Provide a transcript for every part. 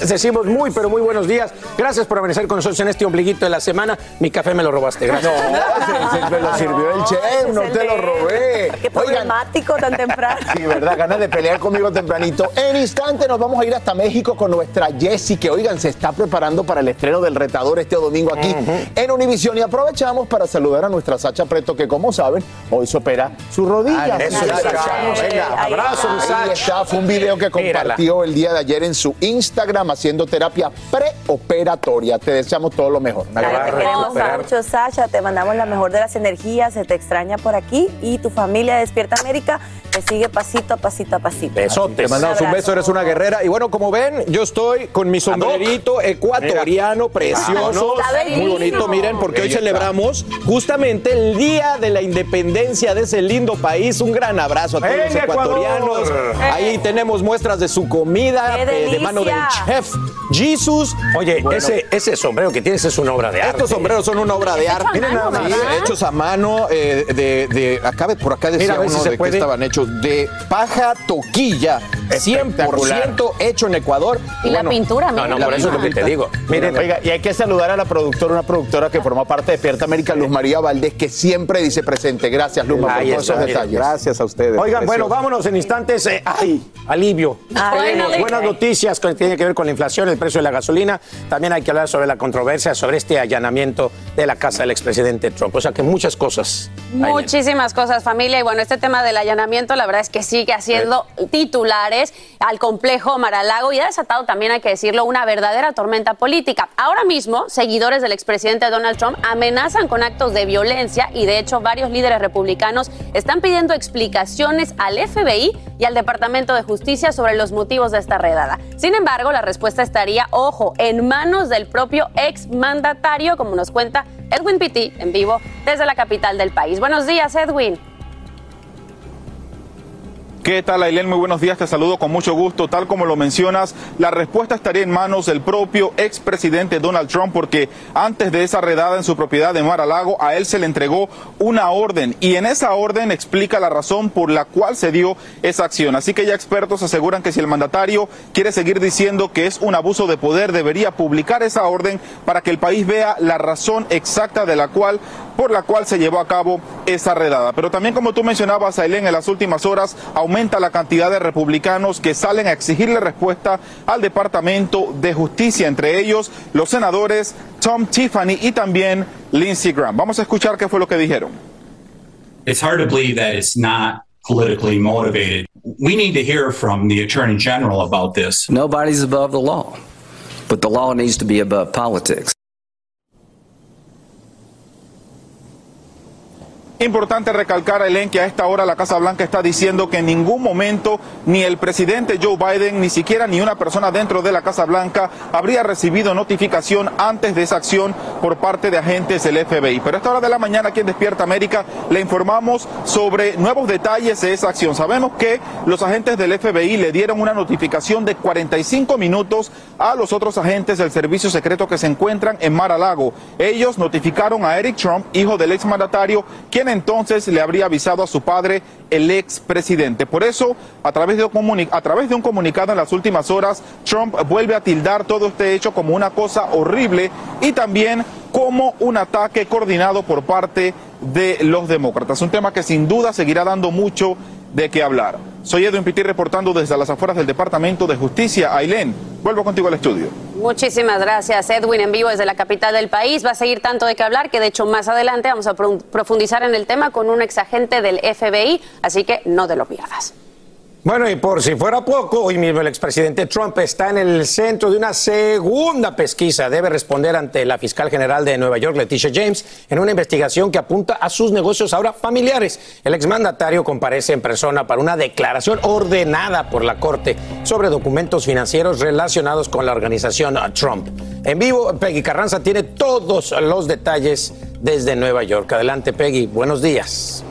Les decimos muy, pero muy buenos días. Gracias por amanecer con nosotros en este ombliguito de la semana. Mi café me lo robaste. Gracias. No, se, se me lo sirvió el chef, no te lo robé. Qué problemático tan temprano. Sí, verdad, ganas de pelear conmigo tempranito. En instante nos vamos a ir hasta México con nuestra Jessie, que oigan, se está preparando para el estreno del retador este domingo aquí en Univisión. Y aprovechamos para saludar a nuestra Sacha Preto, que como saben, hoy se opera su rodilla. Ah, eso, Sacha. Venga, abrazo, Sacha. está, fue un video que Mírala. compartió el día de ayer en su Instagram haciendo terapia preoperatoria. Te deseamos todo lo mejor. a Te queremos mucho, Sasha. Te mandamos la mejor de las energías. Se te extraña por aquí. Y tu familia de Despierta América te sigue pasito a pasito a pasito. Besotes. Te mandamos un beso, eres una guerrera. Y bueno, como ven, yo estoy con mi sombrerito ecuatoriano precioso. Está Muy bonito, miren, porque hoy celebramos justamente el Día de la Independencia de ese lindo país. Un gran abrazo a todos los ecuatorianos. Ecuador. Ahí tenemos muestras de su comida ¡Qué eh, de mano del delicia! Chef Jesus. Oye, Bueno, ese, ese sombrero que tienes es una obra de arte. Estos sombreros son una obra de arte. Miren nada más. Hechos a mano. eh, de, de- acá, por acá decía Mira, uno si de que puede. estaban hechos de paja toquilla. 100% hecho en Ecuador. Y la pintura, No, no, por eso es lo que te digo. Miren, oiga, y hay que saludar a la productora, una productora que forma parte de Despierta América, Luz María Valdés, que siempre dice presente. Gracias, Luz, por todos está, esos detalles. Gracias a ustedes. Oigan, bueno, vámonos en instantes. eh, ¡Ay! Alivio. Ay, buenas noticias que tienen que ver con la inflación, el precio de la gasolina. También hay que hablar sobre la controversia, sobre este allanamiento de la casa del expresidente Trump. O sea que muchas cosas. Muchísimas cosas, familia. Y bueno, este tema del allanamiento, la verdad es que sigue haciendo titulares al complejo Maralago y ha desatado también, hay que decirlo, una verdadera tormenta política. Ahora mismo, seguidores del expresidente Donald Trump amenazan con actos de violencia y de hecho varios líderes republicanos están pidiendo explicaciones al FBI y al Departamento de Justicia sobre los motivos de esta redada. Sin embargo, la respuesta estaría, ojo, en manos del propio exmandatario, como nos cuenta Edwin Pitti en vivo desde la capital del país. Buenos días, Edwin. ¿Qué tal, Ailén? Muy buenos días, te saludo con mucho gusto. Tal como lo mencionas, la respuesta estaría en manos del propio expresidente Donald Trump, porque antes de esa redada en su propiedad de Mar a Lago, a él se le entregó una orden y en esa orden explica la razón por la cual se dio esa acción. Así que ya expertos aseguran que si el mandatario quiere seguir diciendo que es un abuso de poder, debería publicar esa orden para que el país vea la razón exacta de la cual por la cual se llevó a cabo esa redada. Pero también como tú mencionabas, Ailén, en las últimas horas aumenta la cantidad de republicanos que salen a exigirle respuesta al Departamento de Justicia, entre ellos los senadores Tom Tiffany y también Lindsey Graham. Vamos a escuchar qué fue lo que dijeron. it's hard to believe that it's not politically motivated. We need to hear from the Attorney General about this. Nobody's above the law, but the law needs to be above politics. Importante recalcar, Elen, que a esta hora la Casa Blanca está diciendo que en ningún momento ni el presidente Joe Biden, ni siquiera ni una persona dentro de la Casa Blanca habría recibido notificación antes de esa acción por parte de agentes del FBI. Pero a esta hora de la mañana aquí en Despierta América le informamos sobre nuevos detalles de esa acción. Sabemos que los agentes del FBI le dieron una notificación de 45 minutos a los otros agentes del servicio secreto que se encuentran en Mar a Lago. Ellos notificaron a Eric Trump, hijo del exmandatario, quien entonces le habría avisado a su padre, el expresidente. Por eso, a través, de un a través de un comunicado en las últimas horas, Trump vuelve a tildar todo este hecho como una cosa horrible y también como un ataque coordinado por parte de los demócratas. Un tema que sin duda seguirá dando mucho de qué hablar. Soy Edwin Pitti reportando desde las afueras del Departamento de Justicia. Ailén, vuelvo contigo al estudio. Muchísimas gracias, Edwin, en vivo desde la capital del país. Va a seguir tanto de qué hablar que, de hecho, más adelante vamos a profundizar en el tema con un exagente del FBI, así que no te lo pierdas. Bueno, y por si fuera poco, hoy mismo el expresidente Trump está en el centro de una segunda pesquisa. Debe responder ante la fiscal general de Nueva York, Leticia James, en una investigación que apunta a sus negocios ahora familiares. El exmandatario comparece en persona para una declaración ordenada por la Corte sobre documentos financieros relacionados con la organización Trump. En vivo, Peggy Carranza tiene todos los detalles desde Nueva York. Adelante, Peggy. Buenos días.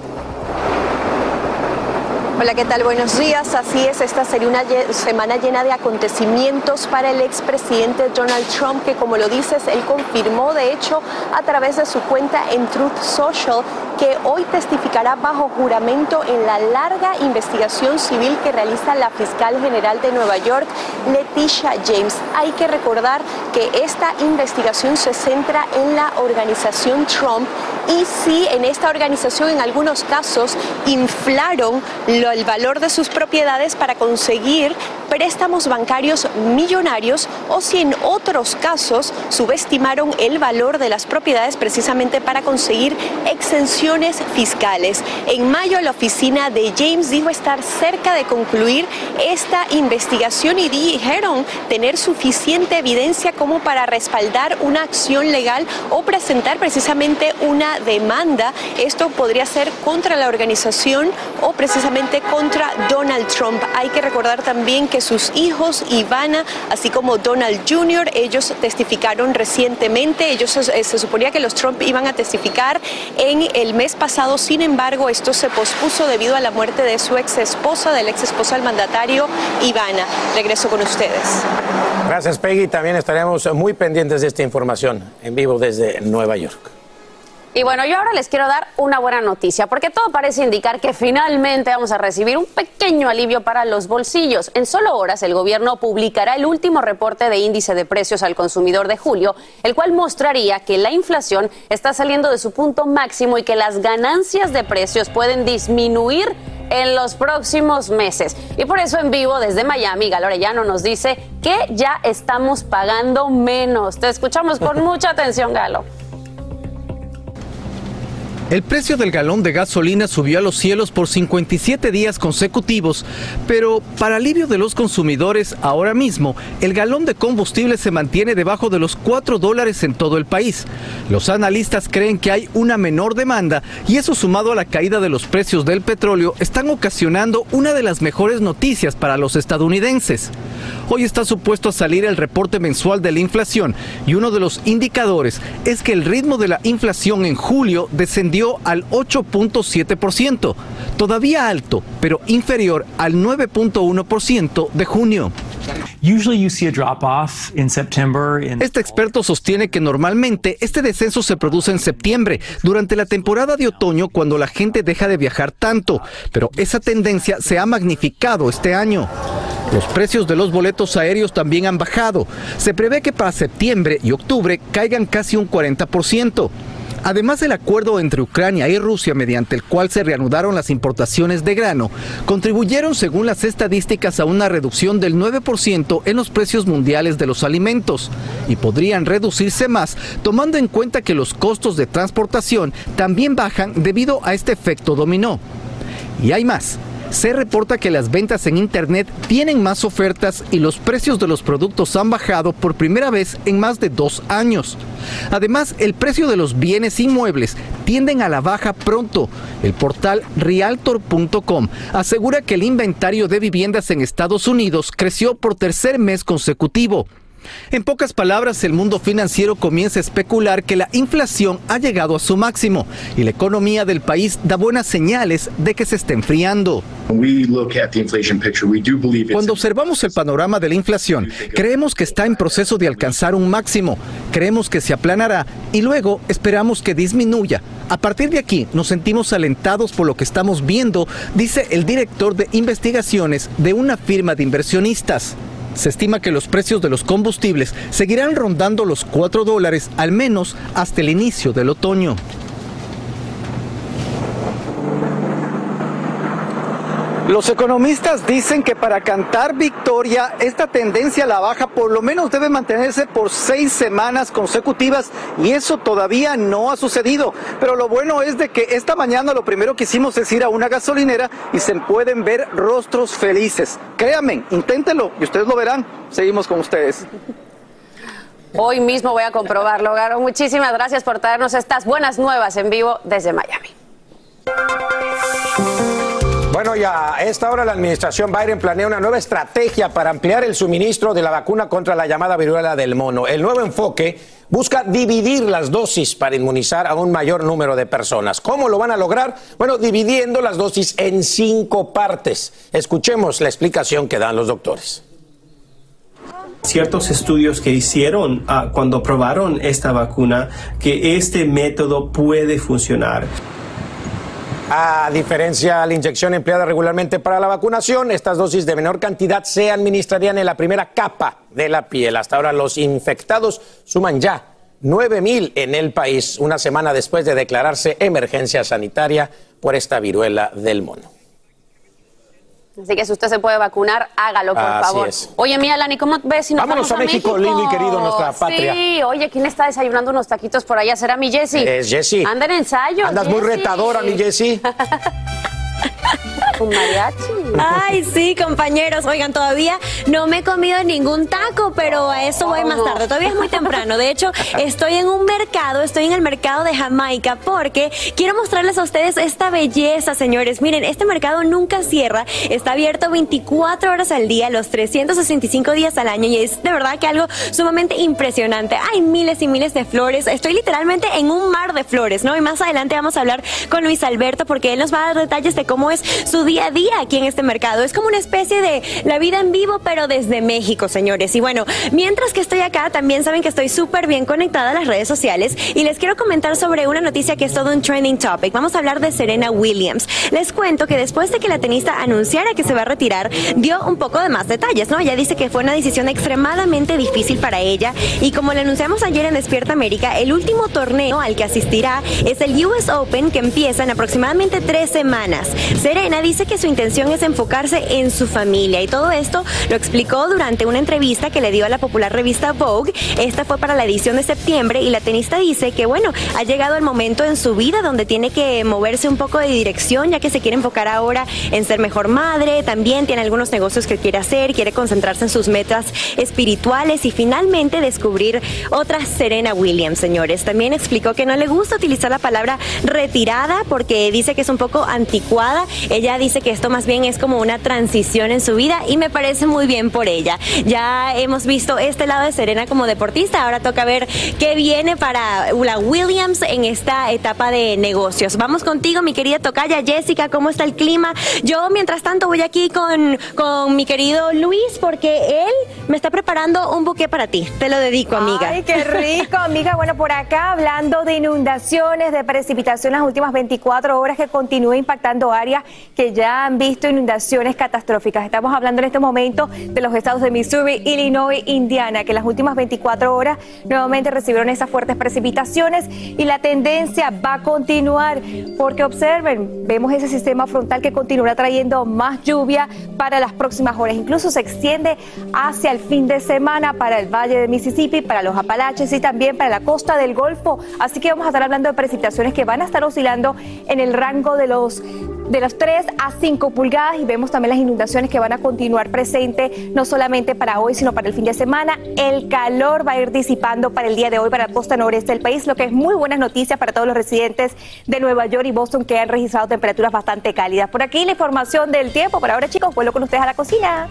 Hola, ¿qué tal? Buenos días. Así es, esta sería una semana llena de acontecimientos para el expresidente Donald Trump, que como lo dices, él confirmó, de hecho, a través de su cuenta en Truth Social, que hoy testificará bajo juramento en la larga investigación civil que realiza la fiscal general de Nueva York, Leticia James. Hay que recordar que esta investigación se centra en la organización Trump y si en esta organización en algunos casos inflaron el valor de sus propiedades para conseguir préstamos bancarios millonarios o si en otros casos subestimaron el valor de las propiedades precisamente para conseguir exenciones fiscales. En mayo la oficina de James dijo estar cerca de concluir esta investigación y dijeron tener suficiente evidencia como para respaldar una acción legal o presentar precisamente una demanda. Esto podría ser contra la organización o precisamente contra Donald Trump. Hay que recordar también que sus hijos, Ivana, así como Donald Jr., ellos testificaron recientemente. Ellos eh, se, suponía que los Trump iban a testificar en el mes pasado. Sin embargo, esto se pospuso debido a la muerte de su ex esposa, del ex esposa del mandatario, Ivana. Regreso con ustedes. Gracias, Peggy. También estaremos muy pendientes de esta información en vivo desde Nueva York. Y bueno, yo ahora les quiero dar una buena noticia, porque todo parece indicar que finalmente vamos a recibir un pequeño alivio para los bolsillos. En solo horas, el gobierno publicará el último reporte de índice de precios al consumidor de julio, el cual mostraría que la inflación está saliendo de su punto máximo y que las ganancias de precios pueden disminuir en los próximos meses. Y por eso en vivo desde Miami, Galo Orellano nos dice que ya estamos pagando menos. Te escuchamos con mucha atención, Galo. El precio del galón de gasolina subió a los cielos por 57 días consecutivos, pero para alivio de los consumidores, ahora mismo el galón de combustible se mantiene debajo de los 4 dólares en todo el país. Los analistas creen que hay una menor demanda y eso sumado a la caída de los precios del petróleo están ocasionando una de las mejores noticias para los estadounidenses. Hoy está supuesto a salir el reporte mensual de la inflación y uno de los indicadores es que el ritmo de la inflación en julio descendió al 8.7%, todavía alto, pero inferior al 9.1% de junio. Este experto sostiene que normalmente este descenso se produce en septiembre, durante la temporada de otoño cuando la gente deja de viajar tanto, pero esa tendencia se ha magnificado este año. Los precios de los boletos aéreos también han bajado. Se prevé que para septiembre y octubre caigan casi un 40%. Además del acuerdo entre Ucrania y Rusia mediante el cual se reanudaron las importaciones de grano, contribuyeron según las estadísticas a una reducción del 9% en los precios mundiales de los alimentos y podrían reducirse más tomando en cuenta que los costos de transportación también bajan debido a este efecto dominó. Y hay más. Se reporta que las ventas en Internet tienen más ofertas y los precios de los productos han bajado por primera vez en más de dos años. Además, el precio de los bienes inmuebles tienden a la baja pronto. El portal realtor.com asegura que el inventario de viviendas en Estados Unidos creció por tercer mes consecutivo. En pocas palabras, el mundo financiero comienza a especular que la inflación ha llegado a su máximo y la economía del país da buenas señales de que se está enfriando. Cuando observamos el panorama de la inflación, creemos que está en proceso de alcanzar un máximo, creemos que se aplanará y luego esperamos que disminuya. A partir de aquí nos sentimos alentados por lo que estamos viendo, dice el director de investigaciones de una firma de inversionistas. Se estima que los precios de los combustibles seguirán rondando los 4 dólares al menos hasta el inicio del otoño. Los economistas dicen que para cantar victoria, esta tendencia a la baja por lo menos debe mantenerse por seis semanas consecutivas y eso todavía no ha sucedido. Pero lo bueno es de que esta mañana lo primero que hicimos es ir a una gasolinera y se pueden ver rostros felices. Créanme, inténtenlo y ustedes lo verán. Seguimos con ustedes. Hoy mismo voy a comprobarlo, Garo. Muchísimas gracias por traernos estas buenas nuevas en vivo desde Miami. Bueno, ya a esta hora la administración Biden planea una nueva estrategia para ampliar el suministro de la vacuna contra la llamada viruela del mono. El nuevo enfoque busca dividir las dosis para inmunizar a un mayor número de personas. ¿Cómo lo van a lograr? Bueno, dividiendo las dosis en cinco partes. Escuchemos la explicación que dan los doctores ciertos estudios que hicieron ah, cuando probaron esta vacuna que este método puede funcionar. A diferencia de la inyección empleada regularmente para la vacunación, estas dosis de menor cantidad se administrarían en la primera capa de la piel. Hasta ahora los infectados suman ya 9 mil en el país, una semana después de declararse emergencia sanitaria por esta viruela del mono. Así que si usted se puede vacunar, hágalo, por favor. Oye, mía, Lani, ¿cómo ves si nos Vámonos vamos a México, lindo y querido, nuestra patria. Sí, oye, ¿quién está desayunando unos taquitos por allá? ¿Será mi Jessy? Es Jessy. Anda en ensayo. Andas muy retadora, mi Jessy. Un mariachi. Ay, sí, compañeros. Oigan, todavía no me he comido ningún taco, pero a eso voy más tarde. Todavía es muy temprano. De hecho, estoy en un mercado, estoy en el mercado de Jamaica, porque quiero mostrarles a ustedes esta belleza, señores. Miren, este mercado nunca cierra. Está abierto 24 horas al día, los 365 días al año, y es de verdad que algo sumamente impresionante. Hay miles y miles de flores. Estoy literalmente en un mar de flores, ¿no? Y más adelante vamos a hablar con Luis Alberto, porque él nos va a dar detalles de cómo es su día a día aquí en este mercado. Es como una especie de la vida en vivo, pero desde México, señores. Y bueno, mientras que estoy acá, también saben que estoy súper bien conectada a las redes sociales y les quiero comentar sobre una noticia que es todo un trending topic. Vamos a hablar de Serena Williams. Les cuento que después de que la tenista anunciara que se va a retirar, dio un poco de más detalles, ¿no? Ella dice que fue una decisión extremadamente difícil para ella y como le anunciamos ayer en Despierta América, el último torneo al que asistirá es el US Open que empieza en aproximadamente tres semanas. Serena dice que su intención es enfocarse en su familia y todo esto lo explicó durante una entrevista que le dio a la popular revista Vogue. Esta fue para la edición de septiembre y la tenista dice que bueno, ha llegado el momento en su vida donde tiene que moverse un poco de dirección ya que se quiere enfocar ahora en ser mejor madre, también tiene algunos negocios que quiere hacer, quiere concentrarse en sus metas espirituales y finalmente descubrir otra Serena Williams, señores. También explicó que no le gusta utilizar la palabra retirada porque dice que es un poco anticuada. Ella dice que esto más bien es como una transición en su vida y me parece muy bien por ella. Ya hemos visto este lado de Serena como deportista, ahora toca ver qué viene para la Williams en esta etapa de negocios. Vamos contigo, mi querida tocaya Jessica, ¿cómo está el clima? Yo, mientras tanto, voy aquí con, con mi querido Luis porque él me está preparando un buque para ti. Te lo dedico, amiga. Ay, qué rico, amiga. Bueno, por acá hablando de inundaciones, de precipitación las últimas 24 horas que continúa impactando áreas que ya han visto inundaciones catastróficas. Estamos hablando en este momento de los estados de Missouri, Illinois, Indiana, que en las últimas 24 horas nuevamente recibieron esas fuertes precipitaciones y la tendencia va a continuar porque observen, vemos ese sistema frontal que continuará trayendo más lluvia para las próximas horas. Incluso se extiende hacia el fin de semana para el Valle de Mississippi, para los Apalaches y también para la costa del Golfo. Así que vamos a estar hablando de precipitaciones que van a estar oscilando en el rango de los de las 3 a 5 pulgadas y vemos también las inundaciones que van a continuar presentes no solamente para hoy, sino para el fin de semana. El calor va a ir disipando para el día de hoy para la costa noreste del país, lo que es muy buenas noticias para todos los residentes de Nueva York y Boston que han registrado temperaturas bastante cálidas. Por aquí la información del tiempo. Por ahora, chicos, vuelvo con ustedes a la cocina.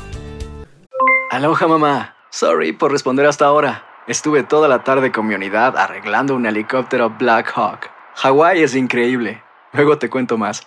Aloha, mamá. Sorry por responder hasta ahora. Estuve toda la tarde con mi unidad arreglando un helicóptero Black Hawk. Hawái es increíble. Luego te cuento más.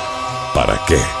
¿para qué?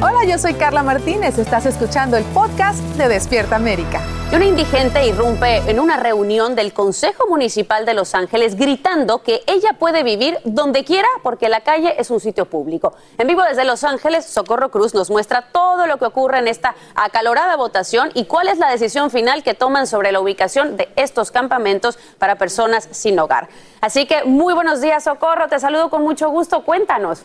Hola, yo soy Carla Martínez. Estás escuchando el podcast de Despierta América. Y un indigente irrumpe en una reunión del Consejo Municipal de Los Ángeles gritando que ella puede vivir donde quiera porque la calle es un sitio público. En vivo desde Los Ángeles, Socorro Cruz nos muestra todo lo que ocurre en esta acalorada votación y cuál es la decisión final que toman sobre la ubicación de estos campamentos para personas sin hogar. Así que muy buenos días, Socorro. Te saludo con mucho gusto. Cuéntanos.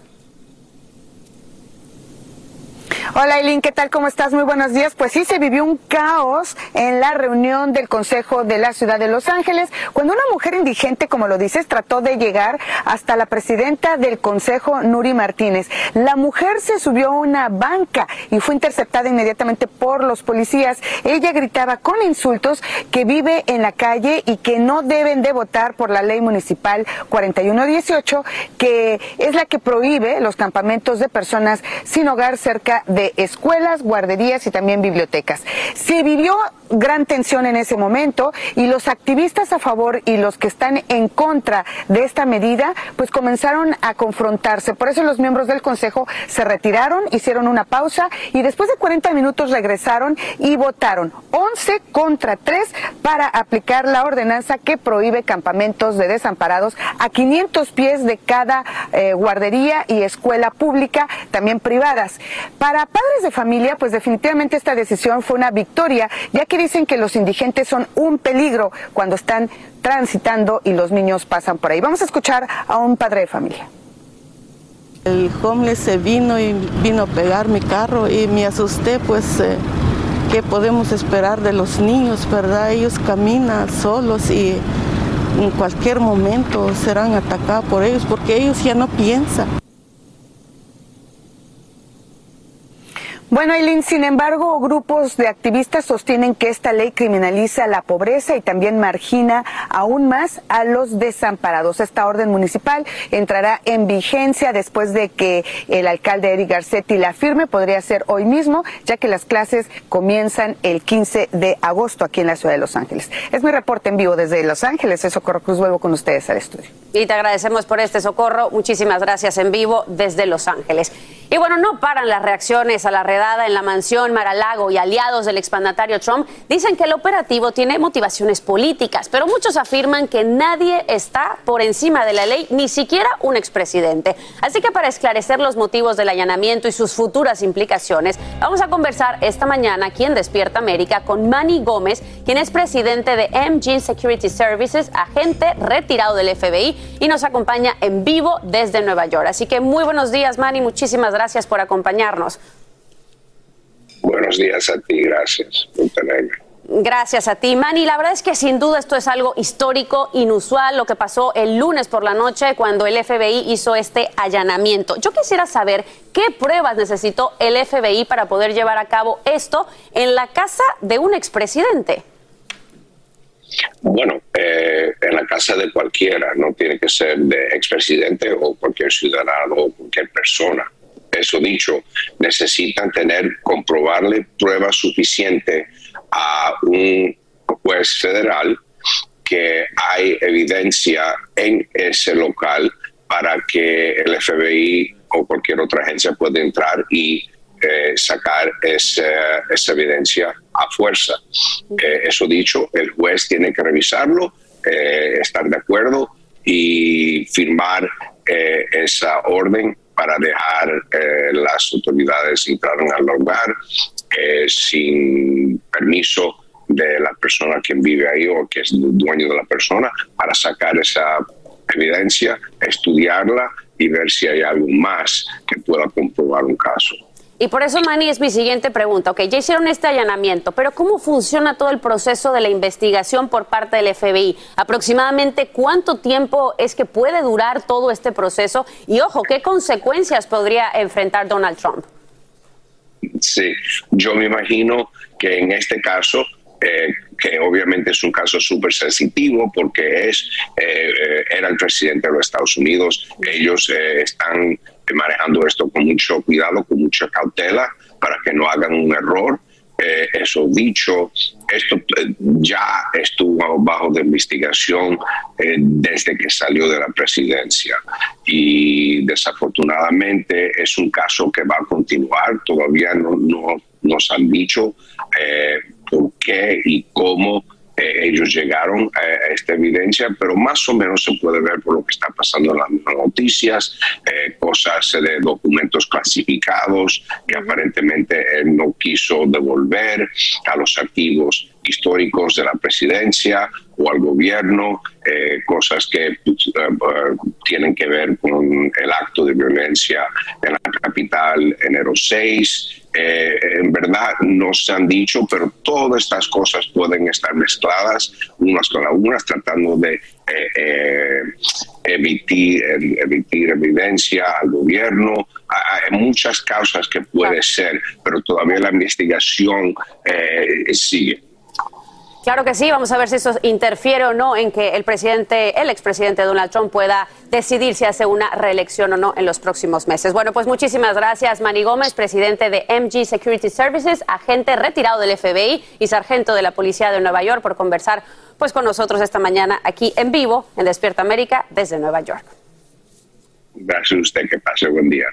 Hola Eileen, ¿qué tal? ¿Cómo estás? Muy buenos días. Pues sí, se vivió un caos en la reunión del Consejo de la Ciudad de Los Ángeles, cuando una mujer indigente, como lo dices, trató de llegar hasta la presidenta del Consejo, Nuri Martínez. La mujer se subió a una banca y fue interceptada inmediatamente por los policías. Ella gritaba con insultos que vive en la calle y que no deben de votar por la ley municipal 4118, que es la que prohíbe los campamentos de personas sin hogar cerca de escuelas, guarderías y también bibliotecas. Se vivió gran tensión en ese momento y los activistas a favor y los que están en contra de esta medida pues comenzaron a confrontarse. Por eso los miembros del Consejo se retiraron, hicieron una pausa y después de 40 minutos regresaron y votaron 11 contra 3 para aplicar la ordenanza que prohíbe campamentos de desamparados a 500 pies de cada eh, guardería y escuela pública, también privadas. Para padres de familia, pues definitivamente esta decisión fue una victoria, ya que dicen que los indigentes son un peligro cuando están transitando y los niños pasan por ahí. Vamos a escuchar a un padre de familia. El homeless se vino y vino a pegar mi carro y me asusté, pues, eh, ¿qué podemos esperar de los niños, verdad? Ellos caminan solos y en cualquier momento serán atacados por ellos porque ellos ya no piensan. Bueno, Eileen, sin embargo, grupos de activistas sostienen que esta ley criminaliza la pobreza y también margina aún más a los desamparados. Esta orden municipal entrará en vigencia después de que el alcalde Eric Garcetti la firme. Podría ser hoy mismo, ya que las clases comienzan el 15 de agosto aquí en la ciudad de Los Ángeles. Es mi reporte en vivo desde Los Ángeles. Es Socorro Cruz. Vuelvo con ustedes al estudio. Y te agradecemos por este socorro. Muchísimas gracias en vivo desde Los Ángeles. Y bueno, no paran las reacciones a la redada en la mansión Maralago y aliados del expandatario Trump dicen que el operativo tiene motivaciones políticas, pero muchos afirman que nadie está por encima de la ley, ni siquiera un expresidente. Así que para esclarecer los motivos del allanamiento y sus futuras implicaciones, vamos a conversar esta mañana aquí en Despierta América con Manny Gómez, quien es presidente de MG Security Services, agente retirado del FBI y nos acompaña en vivo desde Nueva York. Así que muy buenos días, Manny, muchísimas gracias por acompañarnos. Buenos días a ti, gracias. Gracias a ti, Manny. La verdad es que sin duda esto es algo histórico, inusual, lo que pasó el lunes por la noche cuando el FBI hizo este allanamiento. Yo quisiera saber qué pruebas necesitó el FBI para poder llevar a cabo esto en la casa de un expresidente. Bueno, eh, en la casa de cualquiera, no tiene que ser de expresidente o cualquier ciudadano o cualquier persona. Eso dicho, necesitan tener, comprobarle pruebas suficientes a un juez federal que hay evidencia en ese local para que el FBI o cualquier otra agencia pueda entrar y eh, sacar esa, evidencia a fuerza. Eh, eso dicho, el juez tiene que revisarlo, eh, estar de acuerdo y firmar esa orden para dejar las autoridades entrar al lugar sin permiso de la persona que vive ahí o que es dueño de la persona para sacar esa evidencia, estudiarla y ver si hay algo más que pueda comprobar un caso. Y por eso, Manny, es mi siguiente pregunta. Ok, ya hicieron este allanamiento, pero ¿cómo funciona todo el proceso de la investigación por parte del FBI? ¿Aproximadamente cuánto tiempo es que puede durar todo este proceso? Y ojo, ¿qué consecuencias podría enfrentar Donald Trump? Sí, yo me imagino que en este caso eh, que obviamente es un caso súper sensitivo porque es eh, eh, era el presidente de los Estados Unidos. Ellos están manejando esto con mucho cuidado, con mucha cautela, para que no hagan un error. eso dicho, esto ya estuvo bajo de investigación desde que salió de la presidencia y desafortunadamente es un caso que va a continuar. Todavía no, no nos han dicho por qué y cómo eh, ellos llegaron a, esta evidencia, pero más o menos se puede ver por lo que está pasando en las noticias, eh, cosas de documentos clasificados que aparentemente él no quiso devolver a los archivos históricos de la presidencia o al gobierno, eh, cosas que pues, tienen que ver con el acto de violencia en la capital enero 6, eh, en verdad no se han dicho, pero todas estas cosas pueden estar mezcladas unas con las unas, tratando de eh, eh, emitir, emitir evidencia al gobierno. Hay muchas causas que puede ser, pero todavía la investigación sigue. Claro que sí, vamos a ver si eso interfiere o no en que el presidente, el expresidente Donald Trump pueda decidir si hace una reelección o no en los próximos meses. Bueno, pues muchísimas gracias, Manny Gómez, presidente de MG Security Services, agente retirado del FBI y sargento de la Policía de Nueva York, por conversar pues con nosotros esta mañana aquí en vivo en Despierta América desde Nueva York. Gracias a usted, que pase buen día.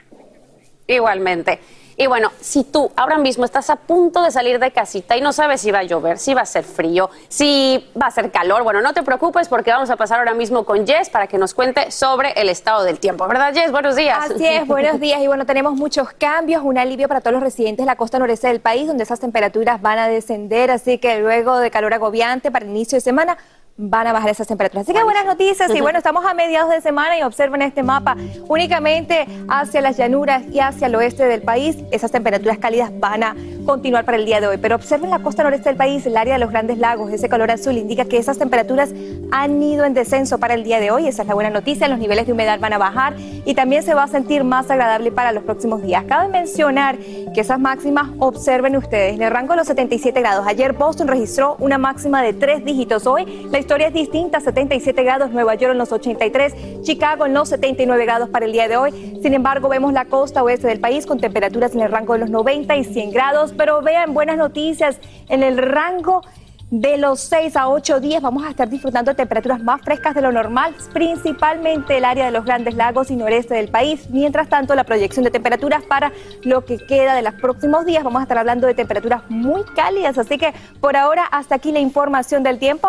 Igualmente. Y bueno, si tú ahora mismo estás a punto de salir de casita y no sabes si va a llover, si va a ser frío, si va a ser calor, bueno, no te preocupes porque vamos a pasar ahora mismo con Jess para que nos cuente sobre el estado del tiempo. ¿Verdad, Jess? Buenos días. Así es, buenos días. Y bueno, tenemos muchos cambios, un alivio para todos los residentes de la costa noreste del país, donde esas temperaturas van a descender, así que luego de calor agobiante para el inicio de semana, van a bajar esas temperaturas. Así que buenas noticias y bueno, estamos a mediados de semana y observen este mapa, únicamente hacia las llanuras y hacia el oeste del país, esas temperaturas cálidas van a continuar para el día de hoy. Pero observen la costa noreste del país, el área de los grandes lagos, ese color azul indica que esas temperaturas han ido en descenso para el día de hoy, esa es la buena noticia, los niveles de humedad van a bajar y también se va a sentir más agradable para los próximos días. Cabe mencionar que esas máximas, observen ustedes, en el rango de los 77 grados. Ayer Boston registró una máxima de tres dígitos. Hoy la historia es distinta, 77 grados, Nueva York en los 83, Chicago en los 79 grados para el día de hoy. Sin embargo, vemos la costa oeste del país con temperaturas en el rango de los 90 y 100 grados, pero vean buenas noticias en el rango de los 6 a 8 días vamos a estar disfrutando de temperaturas más frescas de lo normal, principalmente el área de los grandes lagos y noreste del país. Mientras tanto, la proyección de temperaturas para lo que queda de los próximos días, vamos a estar hablando de temperaturas muy cálidas. Así que por ahora, hasta aquí la información del tiempo.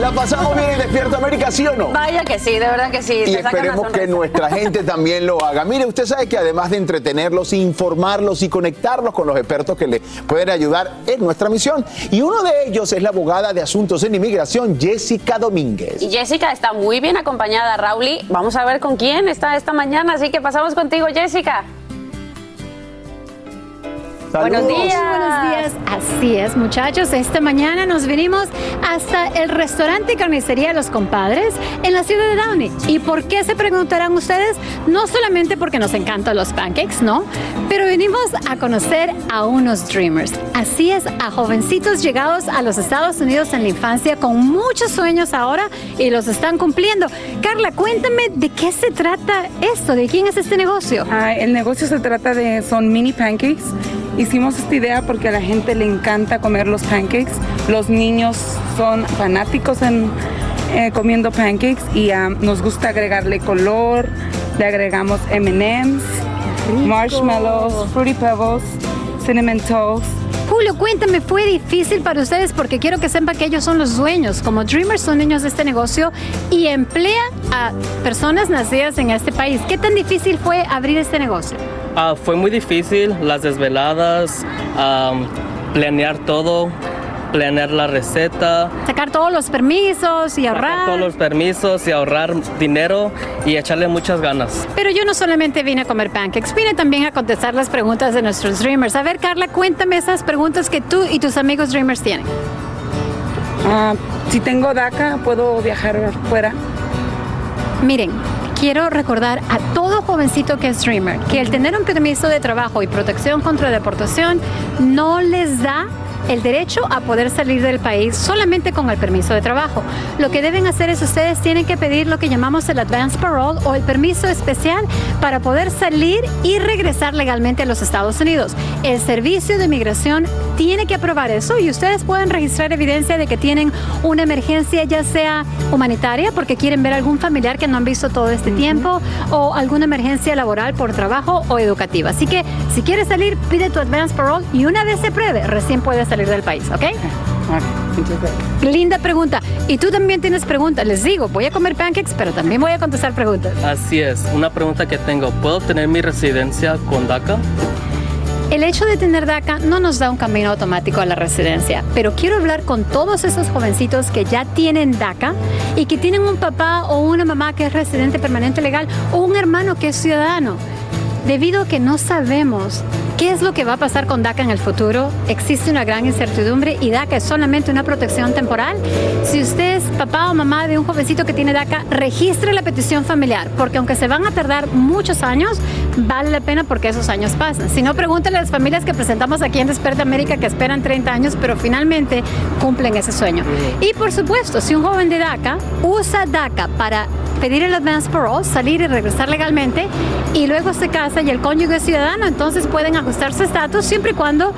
¿La pasamos bien en Despierta América, sí o no? Vaya que sí, de verdad que sí. Y te esperemos que nuestra gente también lo haga. Mire, usted sabe que además de entretenerlos, informarlos y conectarlos con los expertos que le pueden ayudar es nuestra misión. Y uno de ellos es la abogada de asuntos en inmigración, Jessica Domínguez. Y Jessica está muy bien acompañada, Rauli. Vamos a ver con quién está esta mañana, así que pasamos contigo, Jessica. Buenos días. Buenos días. Así es, muchachos. Esta mañana nos venimos hasta el restaurante y carnicería Los Compadres en la ciudad de Downey. ¿Y por qué se preguntarán ustedes? No solamente porque nos encantan los pancakes, ¿no? Pero venimos a conocer a unos dreamers. Así es, a jovencitos llegados a los Estados Unidos en la infancia con muchos sueños ahora y los están cumpliendo. Carla, cuéntame de qué se trata esto, de quién es este negocio. Ah, el negocio se trata de, son mini pancakes. Hicimos esta idea porque a la gente le encanta comer los pancakes. Los niños son fanáticos en eh, comiendo pancakes y ah, nos gusta agregarle color. Le agregamos M&M's, marshmallows, fruity pebbles, cinnamon toast. Julio, cuéntame, ¿fue difícil para ustedes? Porque quiero que sepan que ellos son los dueños. Como Dreamers son dueños de este negocio y emplean a personas nacidas en este país. ¿Qué tan difícil fue abrir este negocio? Ah, fue muy difícil, las desveladas, planear todo, planear la receta, Sacar todos los permisos y ahorrar. todos los permisos y ahorrar dinero y echarle muchas ganas. Pero yo no solamente vine a comer pancakes, vine también a contestar las preguntas de nuestros Dreamers. A ver, Carla, cuéntame esas preguntas que tú y tus amigos Dreamers tienen. Ah, si tengo DACA, puedo viajar fuera. Miren, quiero recordar a todo jovencito que es Dreamer que el tener un permiso de trabajo y protección contra deportación no les da el derecho a poder salir del país solamente con el permiso de trabajo. Lo que deben hacer es ustedes tienen que pedir lo que llamamos el advance parole o el permiso especial para poder salir y regresar legalmente a los Estados Unidos. El Servicio de Migración tiene que aprobar eso y ustedes pueden registrar evidencia de que tienen una emergencia ya sea humanitaria porque quieren ver algún familiar que no han visto todo este tiempo o alguna emergencia laboral por trabajo o educativa. Así que si quieres salir, pide tu advance parole y una vez se pruebe, recién puedes salir del país, ¿ok? Linda pregunta. Y tú también tienes preguntas. Les digo, voy a comer pancakes, pero también voy a contestar preguntas. Así es, una pregunta que tengo, ¿puedo tener mi residencia con DACA? El hecho de tener DACA no nos da un camino automático a la residencia, pero quiero hablar con todos esos jovencitos que ya tienen DACA y que tienen un papá o una mamá que es residente permanente legal o un hermano que es ciudadano. Debido a que no sabemos qué es lo que va a pasar con DACA en el futuro, existe una gran incertidumbre y DACA es solamente una protección temporal. Si usted es papá o mamá de un jovencito que tiene DACA, registre la petición familiar, porque aunque se van a tardar muchos años, vale la pena porque esos años pasan. Si no, pregúntale a las familias que presentamos aquí en Desperta América que esperan 30 años, pero finalmente cumplen ese sueño. Y por supuesto, si un joven de DACA usa DACA para pedir el advance parole, salir y regresar legalmente, y luego se casa y el cónyuge es ciudadano, entonces pueden ajustar su estatus siempre y cuando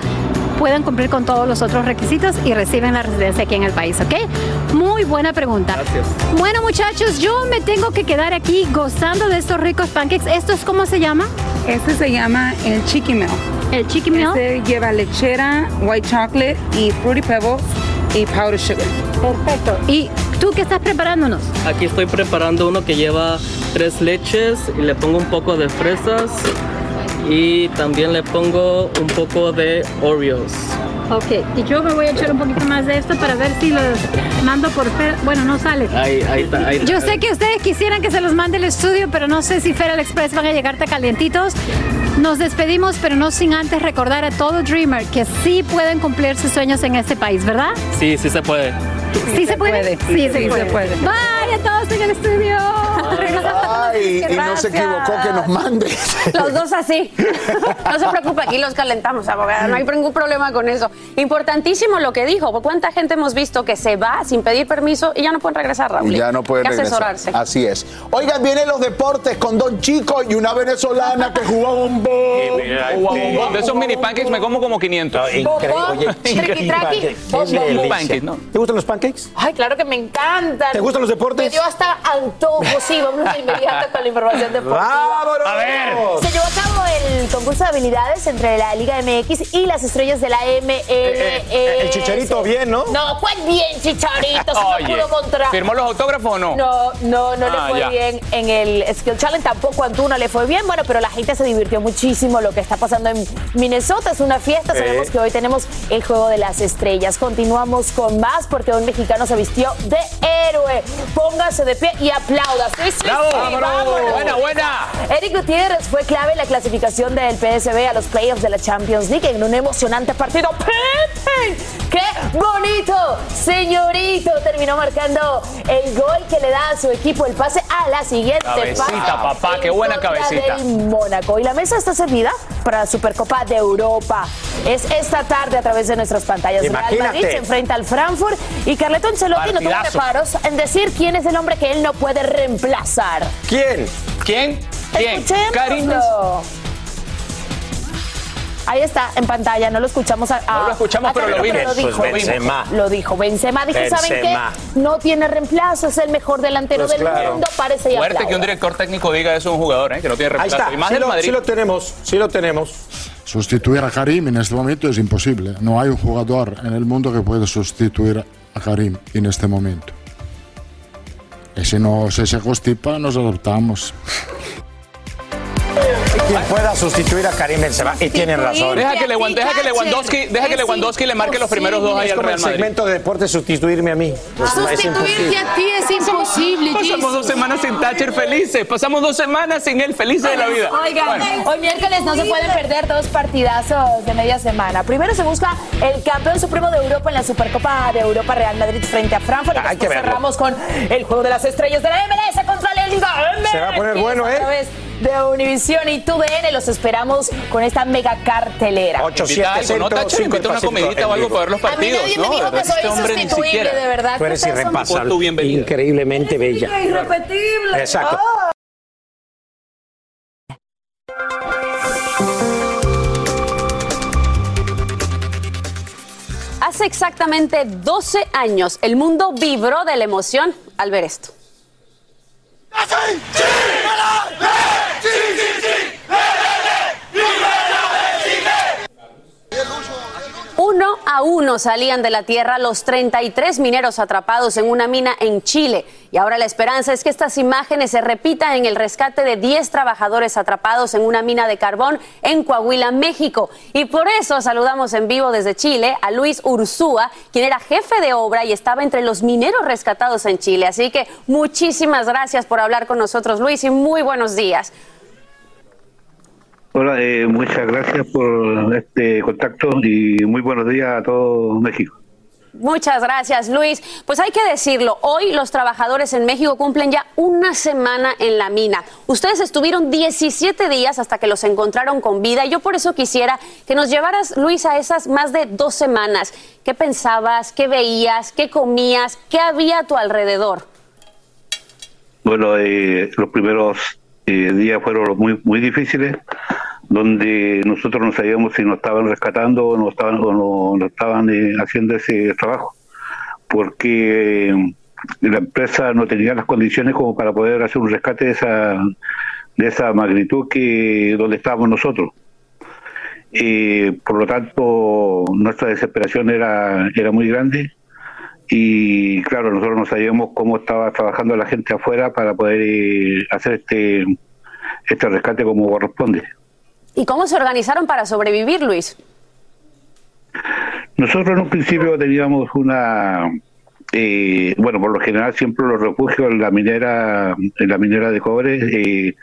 puedan cumplir con todos los otros requisitos y reciben la residencia aquí en el país, ¿ok? Muy buena pregunta. Gracias. Bueno, muchachos, yo me tengo que quedar aquí gozando de estos ricos pancakes. ¿Esto es cómo se llama? Este se llama el Chicky Meal. El Chicky Meal. Este lleva lechera, white chocolate y fruity pebbles y powdered sugar. Perfecto. ¿Y tú qué estás preparándonos? Aquí estoy preparando uno que lleva tres leches y le pongo un poco de fresas y también le pongo un poco de Oreos. Ok, y yo me voy a echar un poquito más de esto para ver si los mando por Fer. Bueno, no sale. Ahí, ahí está. Ahí Yo sé que ustedes quisieran que se los mande el estudio, pero no sé si Feral Express van a llegarte calientitos. Nos despedimos, pero no sin antes recordar a todo Dreamer que sí pueden cumplir sus sueños en este país, ¿verdad? Sí, sí se puede. ¿Sí, se puede? Sí, se, puede. Bye a todos en el estudio. Ay, y no se equivocó que nos mande. Los dos así. No se preocupe, aquí los calentamos, abogada. No hay ningún problema con eso. Importantísimo lo que dijo. ¿Cuánta gente hemos visto que se va sin pedir permiso y ya no pueden regresar, Raúl? Y ya no pueden regresar. asesorarse. Así es. Oigan, vienen los deportes con Don Chico y una venezolana que jugó bombón. De esos mini pancakes me como como 500. Increíble. ¿Te gustan los pancakes? Ay, claro que me encantan. ¿Te gustan los deportes? Me dio hasta antojo, sí, vamos de inmediato con la información deportiva. ¡Vámonos! A ver. Se llevó a cabo el concurso de habilidades entre la Liga MX y las estrellas de la MLS. eh, el Chicharito bien, ¿no? No, ¿cuál bien, Chicharito? Se Oye, no pudo contra... ¿firmó los autógrafos o no? No, no, no Ah, le fue ya. bien en el Skill Challenge, tampoco a Antuna le fue bien, bueno, pero la gente se divirtió muchísimo lo que está pasando en Minnesota, es una fiesta, sabemos que hoy tenemos el Juego de las Estrellas. Continuamos con más porque un mexicano se vistió de héroe. Póngase de pie y aplauda. Sí, sí, ¡Bravo! sí, vámonos. Buena, buena. Eric Gutiérrez fue clave en la clasificación del PSV a los playoffs de la Champions League en un emocionante partido. ¡Pepe! ¡Qué bonito! Señorito terminó marcando el gol que le da a su equipo el pase a la siguiente Cabecita, papá, qué buena cabecita. del Mónaco. Y la mesa está servida para la Supercopa de Europa. Es esta tarde a través de nuestras pantallas. Real Imagínate. Madrid se enfrenta al Frankfurt y Carleto Ancelotti no tuvo reparos en decir quién es el hombre que él no puede reemplazar. ¿Quién? ¿Quién? ¿Quién? Karim. Ahí está, en pantalla, no lo escuchamos. A, No lo escuchamos, a pero lo Carleto, vimos. dijo. Pues Benzema. Lo dijo Benzema. Dijo, ¿saben Benzema. qué? No tiene reemplazo, es el mejor delantero Pues del claro. mundo, parece y Fuerte que un director técnico diga eso a un jugador, ¿eh? que no tiene Ahí reemplazo. está. Y más Sí del lo, Madrid. sí lo tenemos, sí lo tenemos. Sustituir a Karim en este momento es imposible. No hay un jugador en el mundo que pueda sustituir a Karim en este momento. Y si no si se constipa, nos adaptamos. Quien pueda sustituir a Karim Benzema. Y tienen razón. Deja que, Lewan- deja que Lewandowski, deja que Lewandowski le marque los primeros dos ahí al Real el Madrid. segmento de deporte sustituirme a mí. Es imposible. a ti es imposible, Pasamos dos semanas sin Thatcher felices. Pasamos dos semanas sin él felices de la vida. Oigan, hoy miércoles no se pueden perder dos partidazos de media semana. Primero se busca el campeón supremo de Europa en la Supercopa de Europa Real Madrid frente a Frankfurt. Y Hay que cerramos con el juego de las estrellas de la MLS contra la Liga. Se va a poner bueno, ¿eh? De Univisión y TUDN los esperamos con esta mega cartelera. 8, Invita 7, algo, ¿no, centro, Thatcher? 5 Invita una comidita o algo para ver los A mí partidos, nadie ¿no? me dijo que soy este insustituible, de verdad. Tú eres ¿Qué ustedes son irrepasable. Increíblemente bella. Irrepetible. Exacto. Hace exactamente 12 años el mundo vibró de la emoción al ver esto. Uno a uno salían de la tierra los 33 mineros atrapados en una mina en Chile. Y ahora la esperanza es que estas imágenes se repitan en el rescate de 10 trabajadores atrapados en una mina de carbón en Coahuila, México. Y por eso saludamos en vivo desde Chile a Luis Ursúa, quien era jefe de obra y estaba entre los mineros rescatados en Chile. Así que muchísimas gracias por hablar con nosotros, Luis, y muy buenos días. Hola, eh, muchas gracias por este contacto y muy buenos días a todo México. Muchas gracias, Luis. Pues hay que decirlo, hoy los trabajadores en México cumplen ya una semana en la mina. Ustedes estuvieron 17 días hasta que los encontraron con vida y yo por eso quisiera que nos llevaras, Luis, a esas más de dos semanas. ¿Qué pensabas? ¿Qué veías? ¿Qué comías? ¿Qué había a tu alrededor? Bueno, eh, los primeros eh, días fueron muy muy difíciles, donde nosotros no sabíamos si nos estaban rescatando o no estaban, o no estaban eh, haciendo ese trabajo, porque eh, la empresa no tenía las condiciones como para poder hacer un rescate de esa de esa magnitud que donde estábamos nosotros. Eh, por lo tanto, nuestra desesperación era, era muy grande y claro, nosotros no sabíamos cómo estaba trabajando la gente afuera para poder eh, hacer este, este rescate como corresponde. ¿Y cómo se organizaron para sobrevivir, Luis? Nosotros en un principio teníamos una, eh, bueno, por lo general siempre los refugios en la minera, en la minera de cobre, eh,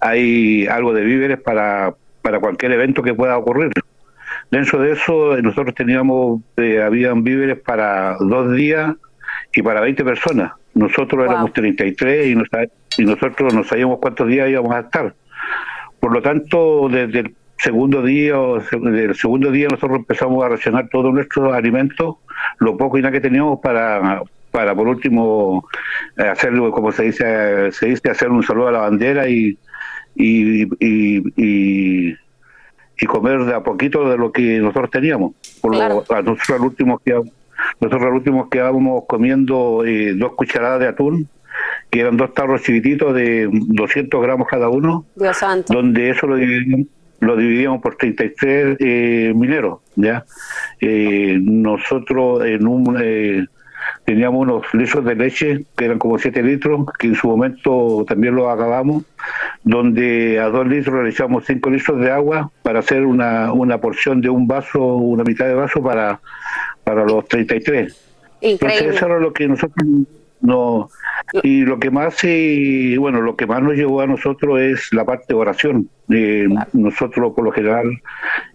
hay algo de víveres para, para cualquier evento que pueda ocurrir. Dentro de eso, nosotros teníamos, eh, habían víveres para dos días y para 20 personas. Nosotros éramos 33 y, nos, y nosotros no sabíamos cuántos días íbamos a estar. Por lo tanto, desde el segundo día o del segundo día nosotros empezamos a racionar todos nuestros alimentos, lo poco y nada que teníamos para para por último hacerlo como se dice se dice hacer un saludo a la bandera y y, y, y, comer de a poquito de lo que nosotros teníamos. Por lo, a nosotros al último que nosotros al último quedábamos comiendo eh, dos cucharadas de atún que eran dos tarros chiquititos de 200 gramos cada uno, Dios santo. donde eso lo dividíamos, lo dividíamos por 33 eh, mineros, ¿ya? Eh, nosotros en un... Teníamos unos litros de leche, que eran como 7 litros, que en su momento también los acabamos, donde a 2 litros le echamos 5 litros de agua para hacer una, una porción de un vaso, una mitad de vaso para, para los 33. Increíble. Entonces eso era lo que nosotros no y lo que más y bueno lo que más nos llevó a nosotros es la parte de oración eh, nosotros por lo general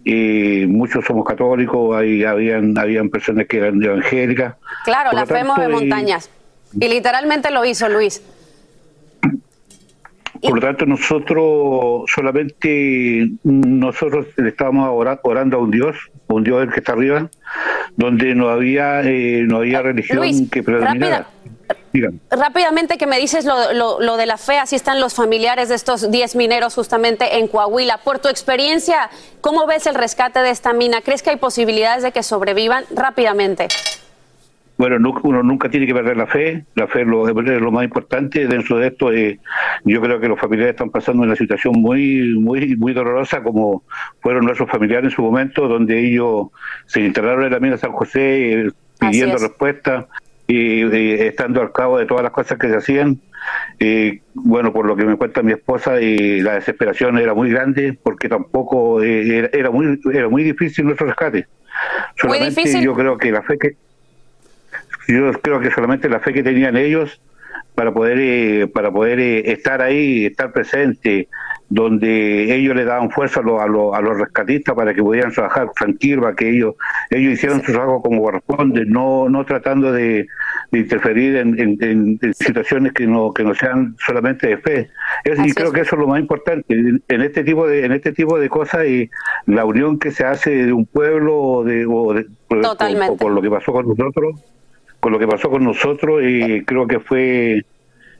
eh, muchos somos católicos hay habían habían personas que eran evangélicas Claro, Por la fe mueve y- montañas. Y literalmente lo hizo Luis. Por lo tanto, nosotros solamente nosotros le estábamos ora- orando a un Dios, un Dios el que está arriba, donde no había eh, no había religión Luis, que predominara. Rápidamente que me dices lo, lo- lo de la fe, así están los familiares de estos 10 mineros justamente en Coahuila. Por tu experiencia, ¿cómo ves el rescate de esta mina? ¿Crees que hay posibilidades de que sobrevivan rápidamente? Bueno, uno nunca tiene que perder la fe, la fe es lo, es lo más importante. Dentro de esto, eh, yo creo que los familiares están pasando una situación muy, muy, muy dolorosa, como fueron nuestros familiares en su momento, donde ellos se internaron en la mina San José eh, pidiendo es. respuesta y estando al cabo de todas las cosas que se hacían. Eh, bueno, por lo que me cuenta mi esposa, eh, la desesperación era muy grande porque tampoco eh, era, era muy era muy difícil nuestro rescate. Muy Solamente difícil. yo creo que la fe que yo creo que solamente la fe que tenían ellos para poder eh, para poder eh, estar ahí estar presente donde ellos le daban fuerza a, los- a, los- a los rescatistas para que pudieran trabajar tranquilo para que ellos ellos hicieran su trabajo como corresponde no no tratando de, de interferir en, en- en- en situaciones que no que no sean solamente de fe. Es- y creo que eso es lo más importante. En, este tipo de en este tipo de cosas y la unión que se hace de un pueblo o de, o de- por- Totalmente. por lo que pasó con nosotros con lo que pasó con nosotros y creo que fue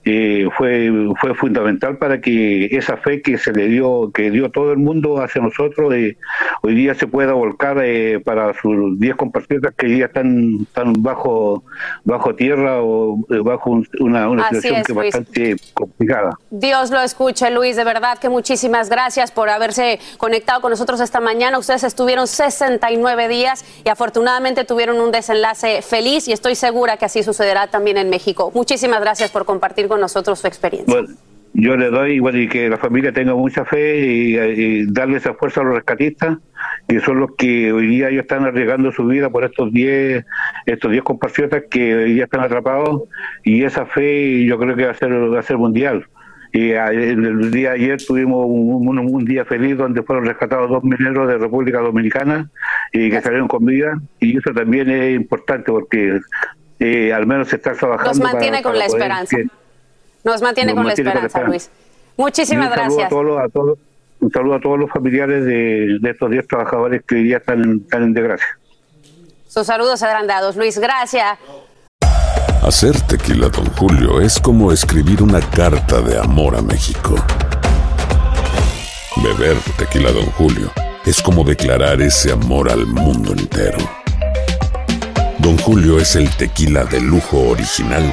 eh, fue fue fundamental para que esa fe que se le dio que dio todo el mundo hacia nosotros eh, hoy día se pueda volcar eh, para sus 10 compatriotas que hoy día están están bajo bajo tierra o eh, bajo un- una, situación es, que es bastante complicada Dios lo escuche, Luis. De verdad que muchísimas gracias por haberse conectado con nosotros esta mañana. Ustedes estuvieron 69 días y afortunadamente tuvieron un desenlace feliz y estoy segura que así sucederá también en México. Muchísimas gracias por compartir con nosotros su experiencia. Bueno, yo le doy, bueno, y que la familia tenga mucha fe y, y darle esa fuerza a los rescatistas, que son los que hoy día ellos están arriesgando su vida por estos 10 estos 10 compatriotas que hoy día están atrapados, y esa fe yo creo que va a ser, va a ser mundial. Y a- el, día de ayer tuvimos un, un- un día feliz donde fueron rescatados dos mineros de República Dominicana y que salieron con vida, y eso también es importante porque eh, al menos se está trabajando. Nos mantiene para- con para la esperanza. que- Nos mantiene Nos con la mantiene con la esperanza, Luis. Muchísimas un gracias. A todos, los- a todos- un saludo a todos los familiares de, de estos 10 trabajadores que hoy día están, en- están en desgracia. Sus saludos serán dados, Luis. Gracias. Hacer tequila, Don Julio, es como escribir una carta de amor a México. Beber tequila, Don Julio, es como declarar ese amor al mundo entero. Don Julio es el tequila de lujo original,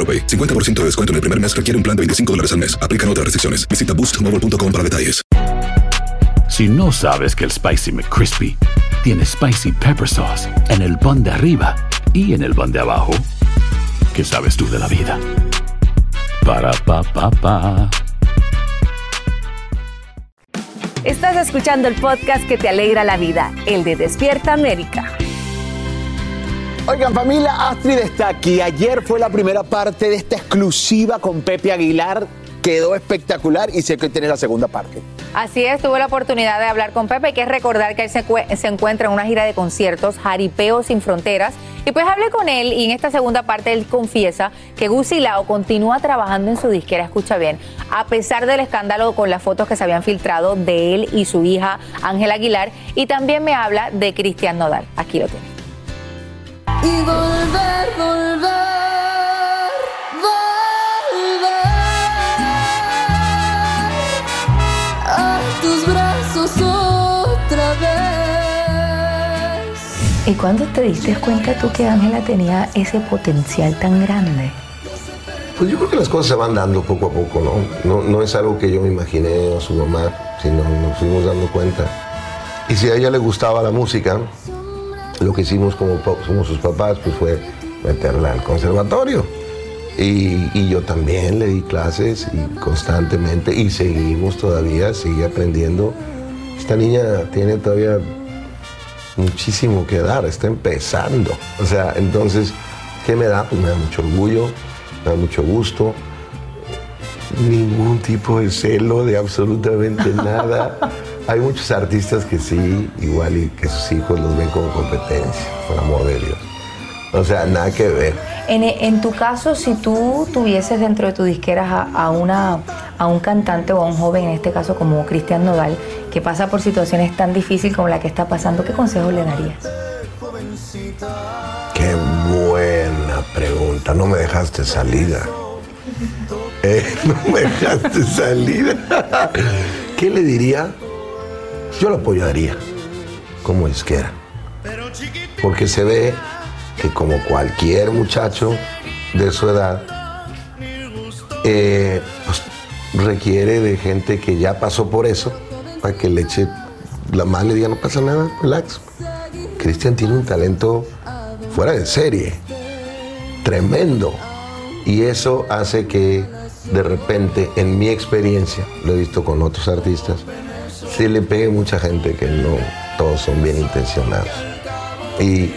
AroPay. 50% de descuento en el primer mes requiere un plan de 25 dólares al mes. Aplican otras restricciones. Visita boostmobile.com para detalles. Si no sabes que el Spicy McCrispy tiene Spicy Pepper Sauce en el pan de arriba y en el pan de abajo, ¿qué sabes tú de la vida? Para, pa, pa, pa. Estás escuchando el podcast que te alegra la vida, el de Despierta América. Oigan, familia, Astrid está aquí. Ayer fue la primera parte de esta exclusiva con Pepe Aguilar. Quedó espectacular y sé que tiene la segunda parte. Así es, tuve la oportunidad de hablar con Pepe. Hay que recordar que él se, cue- se encuentra en una gira de conciertos, Jaripeo sin Fronteras. Y pues hablé con él y en esta segunda parte él confiesa que Gucci Lao continúa trabajando en su disquera, escucha bien, a pesar del escándalo con las fotos que se habían filtrado de él y su hija Ángela Aguilar. Y también me habla de Cristian Nodal. Aquí lo tiene. Y volver, volver, volver a tus brazos otra vez. ¿Y cuándo te diste cuenta tú que Ángela tenía ese potencial tan grande? Pues yo creo que las cosas se van dando poco a poco, ¿no? No, no es algo que yo me imaginé a su mamá, sino nos fuimos dando cuenta. Y si a ella le gustaba la música, lo que hicimos como, sus papás pues fue meterla al conservatorio. Y, y yo también le di clases y constantemente y seguimos todavía, sigue aprendiendo. Esta niña tiene todavía muchísimo que dar, está empezando. O sea, entonces, ¿qué me da? Pues me da mucho orgullo, me da mucho gusto. Ningún tipo de celo de absolutamente nada. Hay muchos artistas que sí, igual y que sus hijos los ven como competencia, por amor de Dios. O sea, nada que ver. En, en tu caso, si tú tuvieses dentro de tu disqueras a, a una, a un cantante o a un joven, en este caso como Cristian Nodal, que pasa por situaciones tan difíciles como la que está pasando, ¿qué consejo le darías? Qué buena pregunta. No me dejaste salida. Eh, no me dejaste salida. ¿Qué le diría? Yo lo apoyaría como disquera. Porque se ve que como cualquier muchacho de su edad, eh, pues, requiere de gente que ya pasó por eso, para que le eche la mano y diga, no pasa nada, relax. Cristian tiene un talento fuera de serie, tremendo. Y eso hace que de repente, en mi experiencia, lo he visto con otros artistas, se le pegue mucha gente que no todos son bien intencionados. Y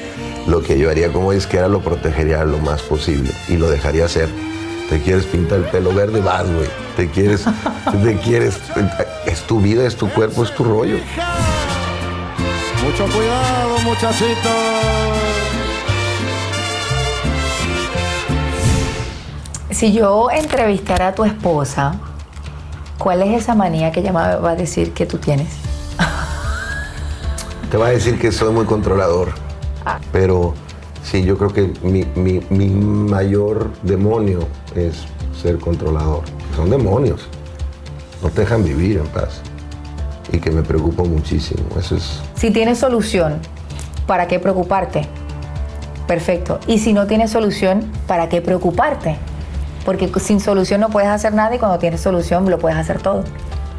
lo que yo haría como es que era lo protegería lo más posible y lo dejaría hacer. Te quieres pintar el pelo verde, vas, güey. Te quieres, te quieres, es tu vida, es tu cuerpo, es tu rollo. Mucho cuidado, muchachitos. Si yo entrevistara a tu esposa, ¿cuál es esa manía que ella me va a decir que tú tienes? Te va a decir que soy muy controlador. Pero sí, yo creo que mi, mi- mi mayor demonio es ser controlador. Son demonios. No te dejan vivir en paz. Y que me preocupa muchísimo. Eso es. Si tienes solución, ¿para qué preocuparte? Perfecto. Y si no tienes solución, ¿para qué preocuparte? Porque sin solución no puedes hacer nada y cuando tienes solución lo puedes hacer todo.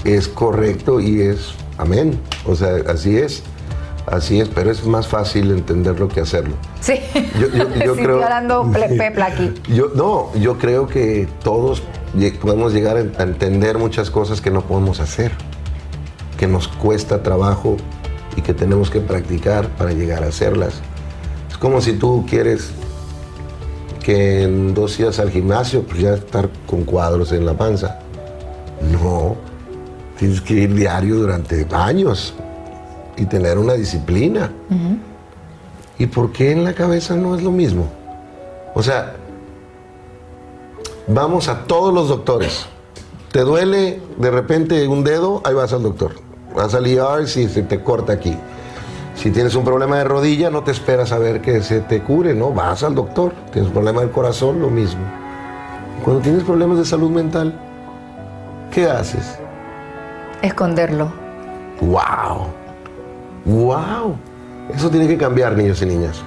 Es correcto y es. Amén. O sea, así es. Así es, pero es más fácil entenderlo que hacerlo. Sí. Yo, yo- yo Sí, creo. estoy hablando pepla aquí. Yo, no, yo creo que todos podemos llegar a entender muchas cosas que no podemos hacer, que nos cuesta trabajo y que tenemos que practicar para llegar a hacerlas. Es como si tú quieres que en dos días al gimnasio, pues ya estar con cuadros en la panza. No, tienes que ir diario durante años y tener una disciplina. ¿Y por qué en la cabeza no es lo mismo? O sea, Vamos a todos los doctores. ¿Te duele de repente un dedo? Ahí vas al doctor. Vas al ER si se te corta aquí. Si tienes un problema de rodilla, no te esperas a ver que se te cure, ¿no? Vas al doctor. Tienes un problema del corazón, lo mismo. Cuando tienes problemas de salud mental, ¿qué haces? Esconderlo. ¡Wow! ¡Wow! Eso tiene que cambiar, niños y niñas.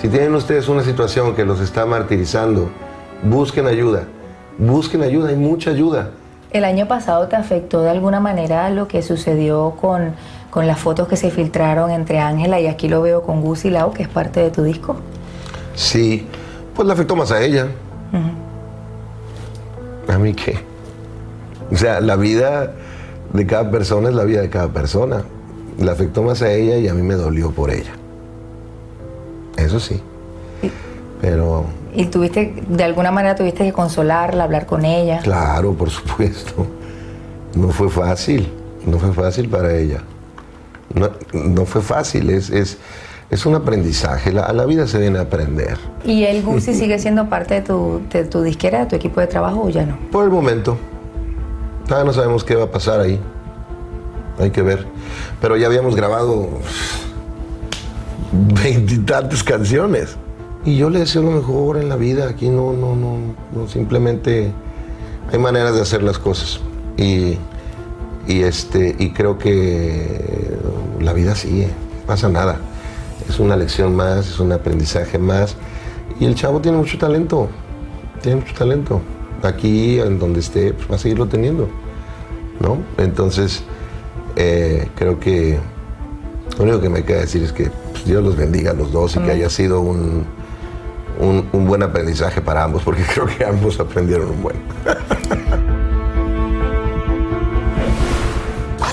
Si tienen ustedes una situación que los está martirizando, busquen ayuda. Busquen ayuda, hay mucha ayuda. ¿El año pasado te afectó de alguna manera lo que sucedió con, con las fotos que se filtraron entre Ángela y aquí lo veo con Gus y Lau, que es parte de tu disco? Sí, pues le afectó más a ella. ¿A mí qué? O sea, la vida de cada persona es la vida de cada persona. Le afectó más a ella y a mí me dolió por ella. Eso sí. Pero ¿Y tuviste, de alguna manera tuviste que consolarla, hablar con ella? Claro, por supuesto. No fue fácil, no fue fácil para ella. No, no fue fácil, es, es, es un aprendizaje. La- a la vida se viene a aprender. ¿Y el Gusi sigue siendo parte de tu, de tu disquera, de tu equipo de trabajo o ya no? Por el momento. Todavía no sabemos qué va a pasar ahí. Hay que ver. Pero ya habíamos grabado veintitantas canciones. Y yo le deseo lo mejor en la vida. Aquí no, no, no, no, simplemente hay maneras de hacer las cosas. Y, y este, y creo que la vida sigue, pasa nada. Es una lección más, es un aprendizaje más. Y el chavo tiene mucho talento, tiene mucho talento. Aquí, en donde esté, pues va a seguirlo teniendo. ¿No? Entonces, eh, creo que lo único que me queda decir es que pues, Dios los bendiga a los dos y que haya sido un, un, un buen aprendizaje para ambos, porque creo que ambos aprendieron un buen.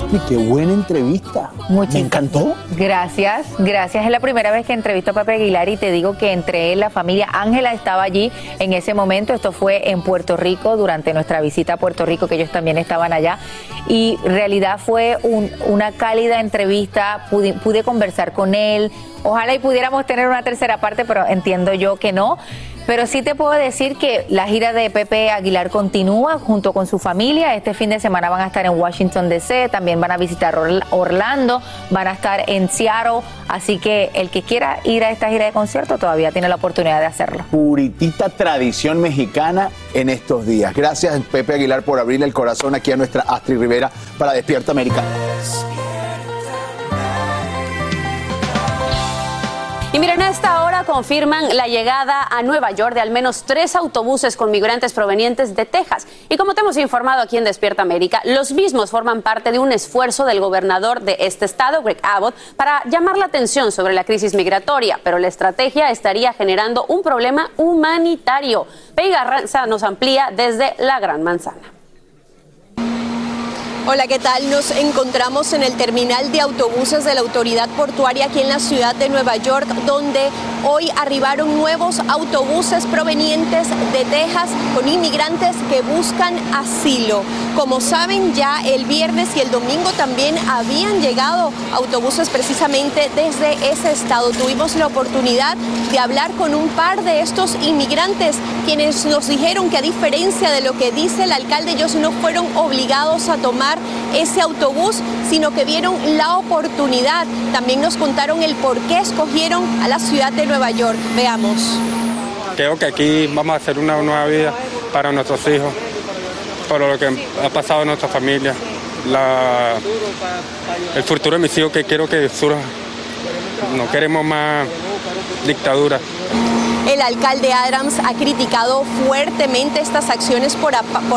Pati, qué buena entrevista. Me encantó. Gracias, gracias. Es la primera vez que entrevisto a Pepe Aguilar y te digo que entre él, la familia Ángela estaba allí en ese momento. Esto fue en Puerto Rico durante nuestra visita a Puerto Rico, que ellos también estaban allá. Y en realidad fue un- una cálida entrevista. Pude, pude conversar con él. Ojalá y pudiéramos tener una tercera parte, pero entiendo yo que no. Pero sí te puedo decir que la gira de Pepe Aguilar continúa junto con su familia. Este fin de semana van a estar en Washington DC, también van a visitar Orl- Orlando, van a estar en Seattle. Así que el que quiera ir a esta gira de concierto todavía tiene la oportunidad de hacerlo. Puritita tradición mexicana en estos días. Gracias, Pepe Aguilar, por abrirle el corazón aquí a nuestra Astrid Rivera para Despierta América. A esta hora confirman la llegada a Nueva York de al menos tres autobuses con migrantes provenientes de Texas. Y como te hemos informado aquí en Despierta América, los mismos forman parte de un esfuerzo del gobernador de este estado, Greg Abbott, para llamar la atención sobre la crisis migratoria. Pero la estrategia estaría generando un problema humanitario. Pei Garranza nos amplía desde la Gran Manzana. Hola, ¿qué tal? Nos encontramos en el terminal de autobuses de la autoridad portuaria aquí en la ciudad de Nueva York, donde hoy arribaron nuevos autobuses provenientes de Texas con inmigrantes que buscan asilo. Como saben, ya el viernes y el domingo también habían llegado autobuses precisamente desde ese estado. Tuvimos la oportunidad de hablar con un par de estos inmigrantes, quienes nos dijeron que a diferencia de lo que dice el alcalde, ellos no fueron obligados a tomar ese autobús, sino que vieron la oportunidad. También nos contaron el por qué escogieron a la ciudad de Nueva York. Veamos. Creo que aquí vamos a hacer una nueva vida para nuestros hijos, por lo que ha pasado en nuestra familia, el futuro de mis hijos que quiero que surja. No queremos más dictadura. El alcalde Adams ha criticado fuertemente estas acciones por,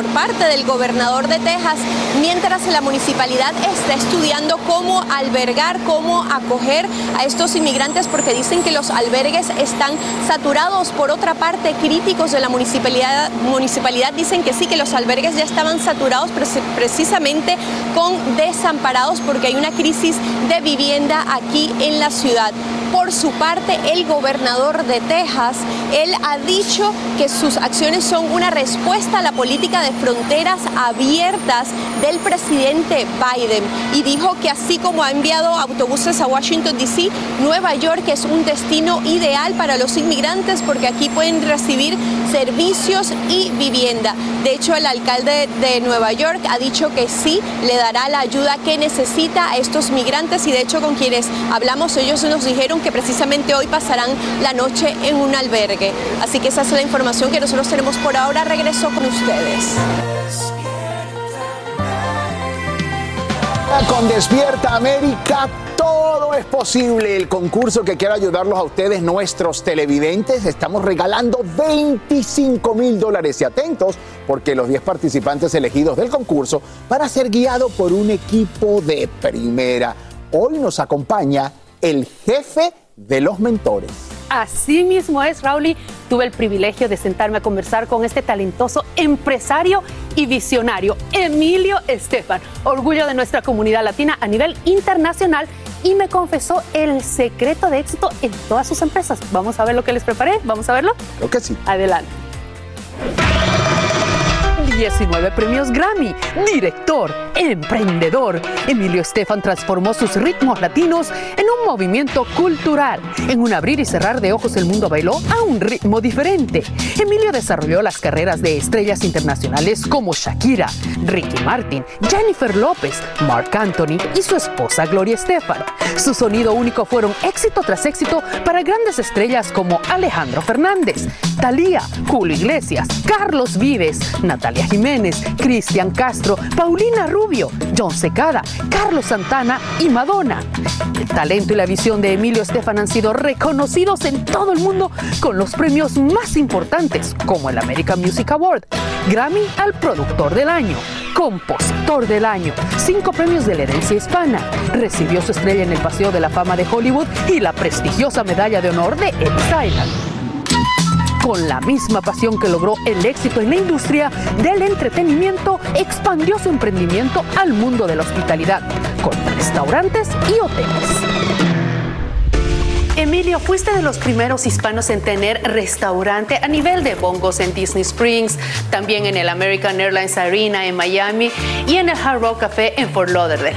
parte del gobernador de Texas, mientras la municipalidad está estudiando cómo albergar, cómo acoger a estos inmigrantes, porque dicen que los albergues están saturados. Por otra parte, críticos de la municipalidad, municipalidad dicen que sí, que los albergues ya estaban saturados preci- precisamente con desamparados, porque hay una crisis de vivienda aquí en la ciudad. Por su parte, el gobernador de Texas, él ha dicho que sus acciones son una respuesta a la política de fronteras abiertas del presidente Biden y dijo que así como ha enviado autobuses a Washington, D.C., Nueva York es un destino ideal para los inmigrantes porque aquí pueden recibir servicios y vivienda. De hecho, el alcalde de Nueva York ha dicho que sí le dará la ayuda que necesita a estos migrantes y de hecho con quienes hablamos ellos nos dijeron que precisamente hoy pasarán la noche en un albergue. Así que esa es la información que nosotros tenemos por ahora. Regreso con ustedes. Con Despierta América todo es posible. El concurso que quiero ayudarlos a ustedes, nuestros televidentes, estamos regalando 25 mil dólares. Y atentos, porque los 10 participantes elegidos del concurso van a ser guiados por un equipo de primera. Hoy nos acompaña el jefe de los mentores. Así mismo es, Rauli. Tuve el privilegio de sentarme a conversar con este talentoso empresario y visionario, Emilio Estefan, orgullo de nuestra comunidad latina a nivel internacional, y me confesó el secreto de éxito en todas sus empresas. Vamos a ver lo que les preparé, vamos a verlo. Creo que sí. Adelante. 19 premios Grammy, director, emprendedor. Emilio Estefan transformó sus ritmos latinos en un movimiento cultural. En un abrir y cerrar de ojos el mundo bailó a un ritmo diferente. Emilio desarrolló las carreras de estrellas internacionales como Shakira, Ricky Martin, Jennifer López, Mark Anthony y su esposa Gloria Estefan. Su sonido único fueron éxito tras éxito para grandes estrellas como Alejandro Fernández, Thalía, Julio Iglesias, Carlos Vives, Natalia Jiménez, Cristian Castro, Paulina Rubio, John Secada, Carlos Santana y Madonna. El talento y la visión de Emilio Estefan han sido reconocidos en todo el mundo con los premios más importantes, como el American Music Award, Grammy al Productor del Año, Compositor del Año, cinco premios de la herencia hispana. Recibió su estrella en el Paseo de la Fama de Hollywood y la prestigiosa medalla de honor de Ellis Island con la misma pasión que logró el éxito en la industria del entretenimiento, expandió su emprendimiento al mundo de la hospitalidad, con restaurantes y hoteles. Emilio, fuiste de los primeros hispanos en tener restaurante a nivel de bongos en Disney Springs, también en el American Airlines Arena en Miami y en el Hard Rock Café en Fort Lauderdale,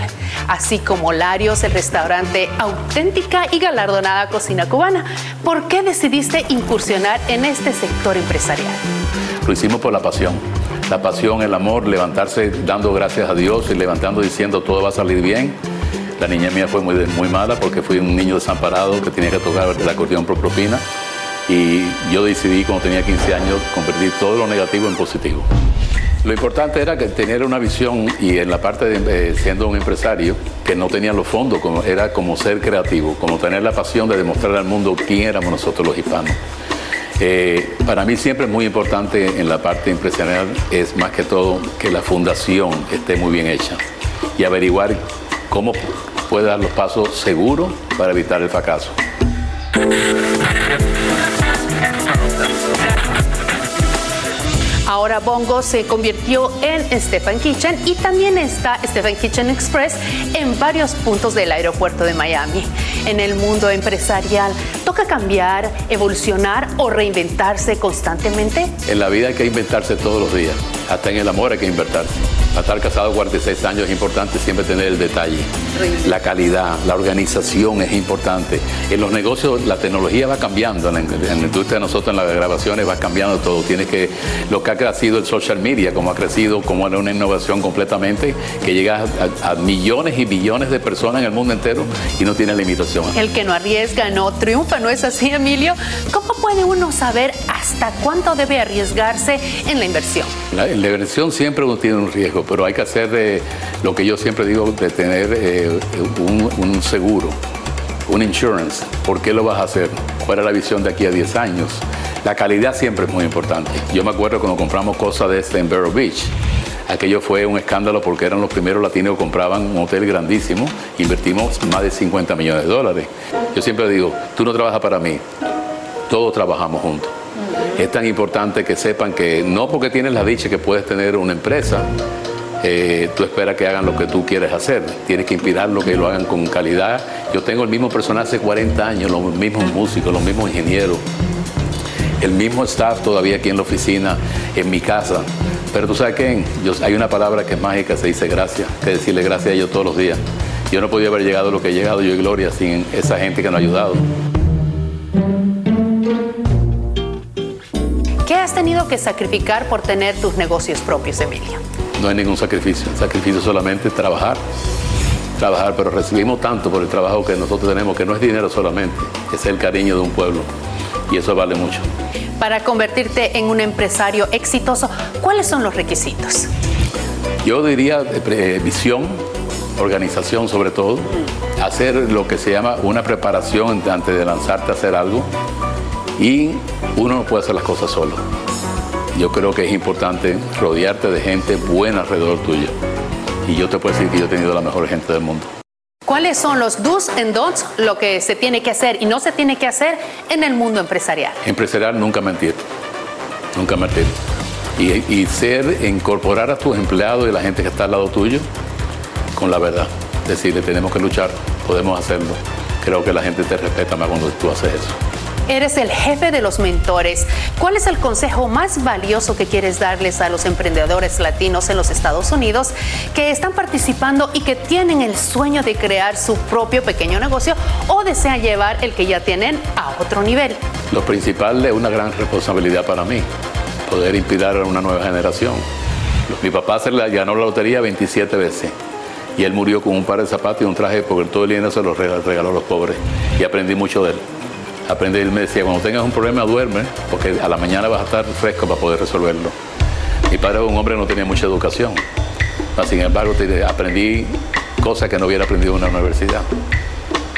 así como Larios, el restaurante auténtica y galardonada cocina cubana. ¿Por qué decidiste incursionar en este sector empresarial? Lo hicimos por la pasión. La pasión, el amor, levantarse dando gracias a Dios y levantando diciendo todo va a salir bien. La niña mía fue muy, muy mala porque fui un niño desamparado que tenía que tocar el acordeón por propina. Y yo decidí cuando tenía 15 años convertir todo lo negativo en positivo. Lo importante era que tener una visión y en la parte de eh, siendo un empresario que no tenía los fondos, como, era como ser creativo, como tener la pasión de demostrar al mundo quién éramos nosotros los hispanos. Eh, para mí siempre es muy importante en la parte empresarial es más que todo que la fundación esté muy bien hecha y averiguar cómo puede dar los pasos seguros para evitar el fracaso. Ahora Bongo se convirtió en Stephen Kitchen y también está Stephen Kitchen Express en varios puntos del aeropuerto de Miami. En el mundo empresarial, ¿toca cambiar, evolucionar o reinventarse constantemente? En la vida hay que inventarse todos los días. Hasta en el amor hay que inventarse. Para estar casado 46 años es importante siempre tener el detalle. La calidad, la organización es importante. En los negocios la tecnología va cambiando. En la, en la industria de nosotros en las grabaciones va cambiando todo. Tienes que, lo que ha crecido el social media, como ha crecido, como era una innovación completamente, que llega a, a millones y millones de personas en el mundo entero y no tiene limitación. El que no arriesga no triunfa, ¿no es así, Emilio? ¿Cómo puede uno saber hasta cuánto debe arriesgarse en la inversión? La, en la inversión siempre uno tiene un riesgo, pero hay que hacer de, lo que yo siempre digo, de tener eh, un, un seguro, un insurance. ¿Por qué lo vas a hacer? ¿Cuál es la visión de aquí a 10 años? La calidad siempre es muy importante. Yo me acuerdo cuando compramos cosas de este en Vero Beach. Aquello fue un escándalo porque eran los primeros latinos que compraban un hotel grandísimo. Invertimos más de 50 millones de dólares. Yo siempre digo, tú no trabajas para mí, todos trabajamos juntos. Es tan importante que sepan que no porque tienes la dicha que puedes tener una empresa, eh, tú esperas que hagan lo que tú quieres hacer. Tienes que inspirarlo, que lo hagan con calidad. Yo tengo el mismo personal hace 40 años, los mismos músicos, los mismos ingenieros, el mismo staff todavía aquí en la oficina, en mi casa. Pero tú sabes Yo- hay una palabra que es mágica, se dice gracias, que decirle gracias a ellos todos los días. Yo no podía haber llegado a lo que he llegado yo y Gloria sin esa gente que nos ha ayudado. ¿Qué has tenido que sacrificar por tener tus negocios propios, Emilio? No hay ningún sacrificio. El sacrificio es solamente trabajar. Trabajar, pero recibimos tanto por el trabajo que nosotros tenemos, que no es dinero solamente, es el cariño de un pueblo. Y eso vale mucho. Para convertirte en un empresario exitoso, ¿cuáles son los requisitos? Yo diría eh, eh, visión, organización sobre todo, hacer lo que se llama una preparación antes de lanzarte a hacer algo y uno no puede hacer las cosas solo. Yo creo que es importante rodearte de gente buena alrededor tuyo. Y yo te puedo decir que yo he tenido la mejor gente del mundo. ¿Cuáles son los do's and don'ts, lo que se tiene que hacer y no se tiene que hacer en el mundo empresarial? Empresarial, nunca mentir. Nunca mentir. Y, y ser, incorporar a tus empleados y la gente que está al lado tuyo con la verdad. Decirle, tenemos que luchar, podemos hacerlo. Creo que la gente te respeta más cuando tú haces eso. Eres el jefe de los mentores. ¿Cuál es el consejo más valioso que quieres darles a los emprendedores latinos en los Estados Unidos que están participando y que tienen el sueño de crear su propio pequeño negocio o desean llevar el que ya tienen a otro nivel? Lo principal es una gran responsabilidad para mí, poder inspirar a una nueva generación. Mi papá se le ganó la lotería 27 veces y él murió con un par de zapatos y un traje porque todo el dinero se lo regaló, a los pobres y aprendí mucho de él. Aprendí, él me decía, cuando tengas un problema duerme porque a la mañana vas a estar fresco para poder resolverlo. Mi padre era un hombre que no tenía mucha educación, sin embargo aprendí cosas que no hubiera aprendido en una universidad.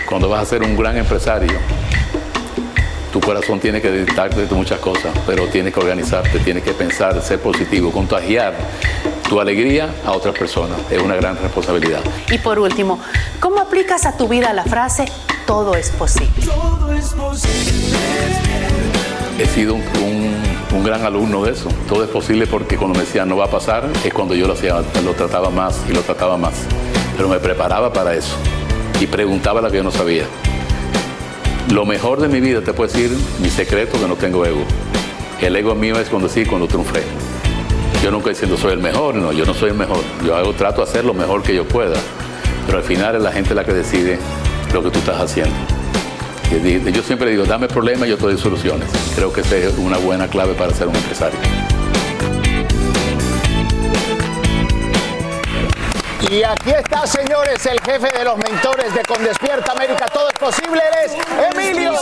Cuando vas a ser un gran empresario, tu corazón tiene que dictarte de muchas cosas, pero tienes que organizarte, tienes que pensar, ser positivo, contagiar tu alegría a otras personas. Es una gran responsabilidad. Y por último, ¿cómo aplicas a tu vida la frase todo es posible? He sido un, un- un gran alumno de eso. Todo es posible porque cuando me decían no va a pasar, es cuando yo lo hacía, lo trataba más y lo trataba más. Pero me preparaba para eso y preguntaba lo que yo no sabía. Lo mejor de mi vida, te puedo decir, mi secreto que no tengo ego. El ego mío es cuando sí, cuando triunfé. Yo nunca diciendo soy el mejor, no, yo no soy el mejor. Yo hago, trato de hacer lo mejor que yo pueda. Pero al final es la gente la que decide lo que tú estás haciendo. Yo siempre digo, dame problemas y yo te doy soluciones. Creo que esa es una buena clave para ser un empresario. Y aquí está, señores, el jefe de los mentores de Con Despierta América. Todo es posible. Él es Emilio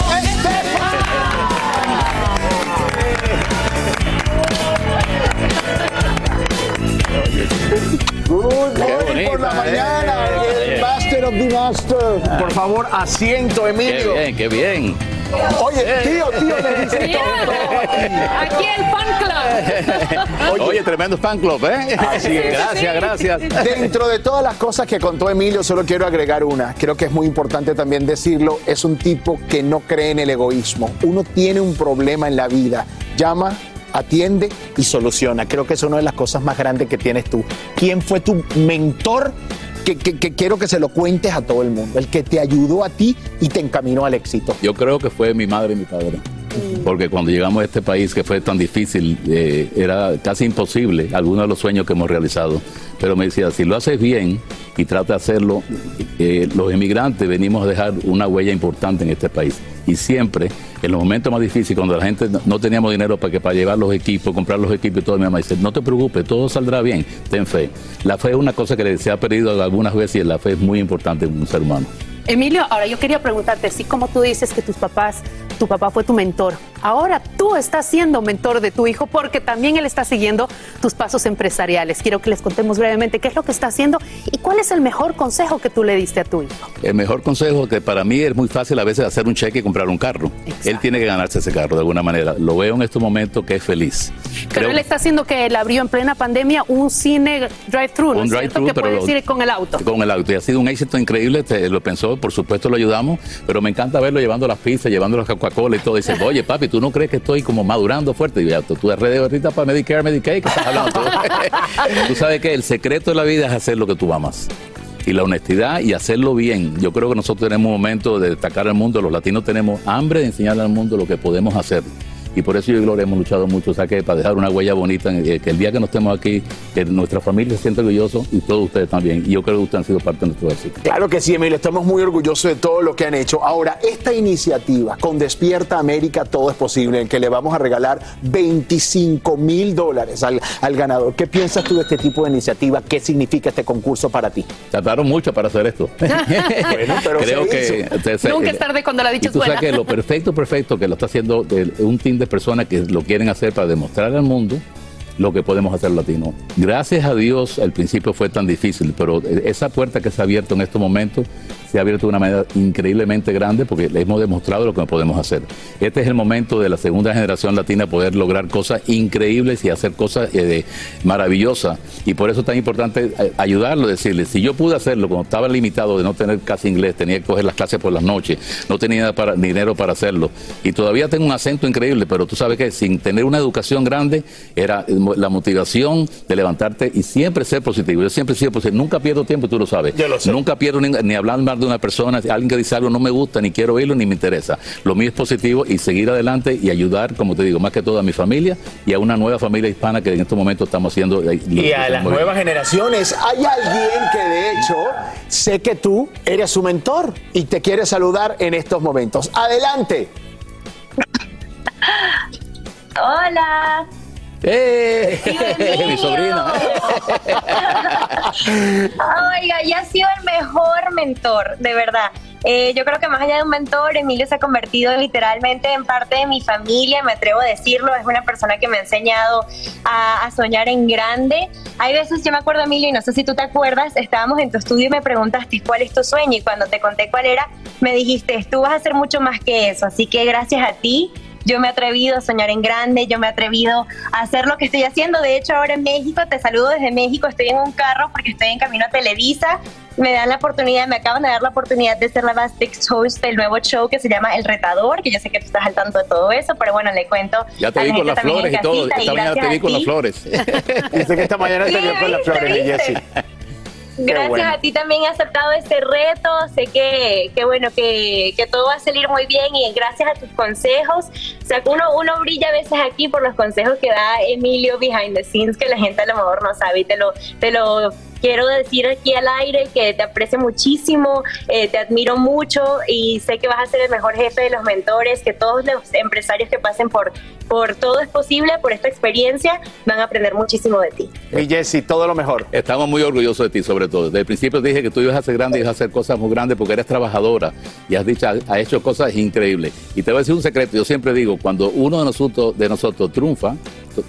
Good morning por la mañana. El Master of the Master. Por favor, asiento, Emilio. Qué bien, qué bien. Oye, tío, tío, le dice Mira, aquí el fan club. Oye, tremendo fan club, ¿eh? Así es. Gracias, gracias. Dentro de todas las cosas que contó Emilio, solo quiero agregar una. Creo que es muy importante también decirlo. Es un tipo que no cree en el egoísmo. Uno tiene un problema en la vida. Llama, atiende y soluciona. Creo que es una de las cosas más grandes que tienes tú. ¿Quién fue tu mentor? Que, que- que quiero que se lo cuentes a todo el mundo. El que te ayudó a ti y te encaminó al éxito. Yo creo que fue mi madre y mi padre. Porque cuando llegamos a este país que fue tan difícil, eh, era casi imposible algunos de los sueños que hemos realizado. Pero me decía, si lo haces bien y trata de hacerlo, eh, los inmigrantes venimos a dejar una huella importante en este país. Y siempre, en los momentos más difíciles, cuando la gente no- teníamos dinero para, que, para llevar los equipos, comprar los equipos y todo, mi mamá dice, no te preocupes, todo saldrá bien, ten fe. La fe es una cosa que se ha perdido algunas veces y la fe es muy importante en un ser humano. Emilio, ahora yo quería preguntarte, así como tú dices que tus papás, tu papá fue tu mentor, ahora tú estás siendo mentor de tu hijo porque también él está siguiendo tus pasos empresariales. Quiero que les contemos brevemente qué es lo que está haciendo y cuál es el mejor consejo que tú le diste a tu hijo. El mejor consejo que para mí es muy fácil a veces hacer un cheque y comprar un carro. Él tiene que ganarse ese carro de alguna manera. Lo veo en estos momentos que es feliz. Pero Creo- él está haciendo que él abrió en plena pandemia un cine drive-thru, ¿no Un drive-thru, Que pero puedes lo- ir con el auto. Con el auto. Y ha sido un éxito increíble. te- lo pensó, por supuesto lo ayudamos. Pero me encanta verlo llevando las pizzas, llevando las Coca-Cola y todo. Dice, oye, papi, ¿tú no crees que estoy como madurando fuerte? Y ya, tú, eres ahorita para Medicare, Medicaid, ¿qué estás hablando? tú sabes que el secreto de la vida es hacer lo que tú amas y la honestidad y hacerlo bien. Yo creo que nosotros tenemos un momento de destacar al mundo, los latinos tenemos hambre de enseñarle al mundo lo que podemos hacer. Y por eso yo y Gloria hemos luchado mucho, o sea que para dejar una huella bonita, que el día que no estemos aquí, que nuestra familia se sienta orgulloso y todos ustedes también. Y yo creo que ustedes han sido parte de nuestro éxito. Claro que sí, Emilio, estamos muy orgullosos de todo lo que han hecho. Ahora, esta iniciativa con Despierta América, todo es posible, en que le vamos a regalar 25 mil dólares al, al ganador. ¿Qué piensas tú de este tipo de iniciativa? ¿Qué significa este concurso para ti? Trataron mucho para hacer esto. bueno, pero creo se que Nunca es tarde cuando la dicha tú sabes que lo perfecto, perfecto que lo está haciendo el- un team de personas que lo quieren hacer para demostrar al mundo lo que podemos hacer latino. Gracias a Dios, al principio fue tan difícil, pero esa puerta que se ha abierto en estos momentos se ha abierto de una manera increíblemente grande porque le hemos demostrado lo que podemos hacer. Este es el momento de la segunda generación latina poder lograr cosas increíbles y hacer cosas eh, maravillosas. Y por eso es tan importante eh, ayudarlo, decirle, si yo pude hacerlo cuando estaba limitado de no tener casi inglés, tenía que coger las clases por las noches, no tenía para- dinero para hacerlo. Y todavía tengo un acento increíble, pero tú sabes que sin tener una educación grande, era eh, la motivación de levantarte y siempre ser positivo. Yo siempre he sido positivo, nunca pierdo tiempo, tú lo sabes. Nunca pierdo ni, ni hablar mal de una persona, alguien que dice algo no me gusta, ni quiero oírlo, ni me interesa. Lo mío es positivo y seguir adelante y ayudar, como te digo, más que todo a mi familia y a una nueva familia hispana que en estos momentos estamos haciendo. eh, Y a las nuevas generaciones, hay alguien que de hecho sé que tú eres su mentor y te quiere saludar en estos momentos. Adelante. Hola. ¡Eh! Mi sobrina. Oiga, ya ha sido el mejor mentor, de verdad. Eh, yo creo que más allá de un mentor, Emilio se ha convertido literalmente en parte de mi familia, me atrevo a decirlo, es una persona que me ha enseñado a, a soñar en grande. Hay veces, yo me acuerdo, Emilio, y no sé si tú te acuerdas, estábamos en tu estudio y me preguntaste cuál es tu sueño y cuando te conté cuál era, me dijiste, tú vas a hacer mucho más que eso, así que gracias a ti yo me he atrevido a soñar en grande, yo me he atrevido a hacer lo que estoy haciendo. De hecho, ahora en México, te saludo desde México, estoy en un carro porque estoy en camino a Televisa. Me dan la oportunidad, me acaban de dar la oportunidad de ser la last fixed host del nuevo show que se llama El Retador, que yo sé que tú estás al tanto de todo eso, pero bueno, le cuento. Ya te vi con las flores y todo. Esta mañana te vi con las flores. Dice que esta mañana te vio con las ¿viste, flores? Jessie. Gracias bueno. a ti también he aceptado este reto. Sé que, que bueno, que, que todo va a salir muy bien y gracias a tus consejos. Sea, uno, uno brilla a veces aquí por los consejos que da Emilio behind the scenes que la gente a lo mejor no sabe y te lo, te lo quiero decir aquí al aire que te aprecio muchísimo, eh, te admiro mucho y sé que vas a ser el mejor jefe de los mentores, que todos los empresarios que pasen por, por todo es posible, por esta experiencia, van a aprender muchísimo de ti. Mi Jessie, todo lo mejor. Estamos muy orgullosos de ti, sobre todo. Desde el principio te dije que tú ibas a ser grande y ibas a hacer cosas muy grandes porque eres trabajadora y has, dicho, has hecho cosas increíbles. Y te voy a decir un secreto. Yo siempre digo, cuando uno de nosotros, de nosotros triunfa,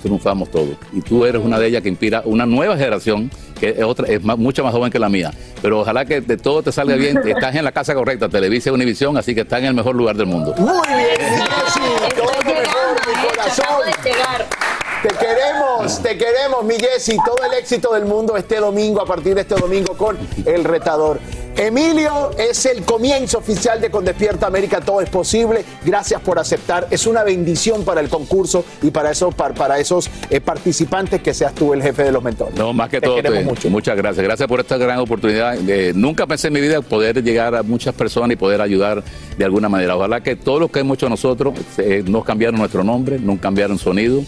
triunfamos todos. Y tú eres una de ellas que inspira una nueva generación que es, otra, es más- mucho más joven que la mía. Pero ojalá que de todo te salga bien. Estás en la casa correcta, Televisa y Univisión, así que estás en el mejor lugar del mundo. Muy bien, mi Jessie, todo lo mejor, mi corazón. Te queremos, te queremos, mi Jessy. Todo el éxito del mundo este domingo, a partir de este domingo, con El Retador. Emilio, es el comienzo oficial de Con Despierta América, todo es posible. Gracias por aceptar. Es una bendición para el concurso y para, eso, para, para esos eh, participantes que seas tú el jefe de los mentores. No, más que Te todo, te- mucho. muchas gracias. Gracias por esta gran oportunidad. Eh, nunca pensé en mi vida poder llegar a muchas personas y poder ayudar de alguna manera. Ojalá que todo lo que hemos hecho nosotros eh, no cambiaron nuestro nombre, no cambiaron sonido.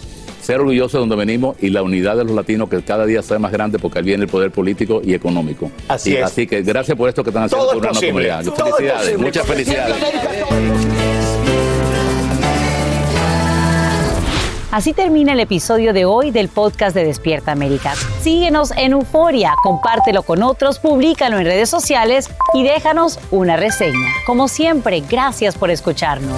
Ser orgullosos de donde venimos y la unidad de los latinos que cada día sea más grande porque ahí viene el poder político y económico. Así Y es. Así que gracias por esto que están haciendo Todo por una comunidad. Felicidades, muchas felicidades. Así termina el episodio de hoy del podcast de Despierta América. Síguenos en Euforia, compártelo con otros, públicalo en redes sociales y déjanos una reseña. Como siempre, gracias por escucharnos.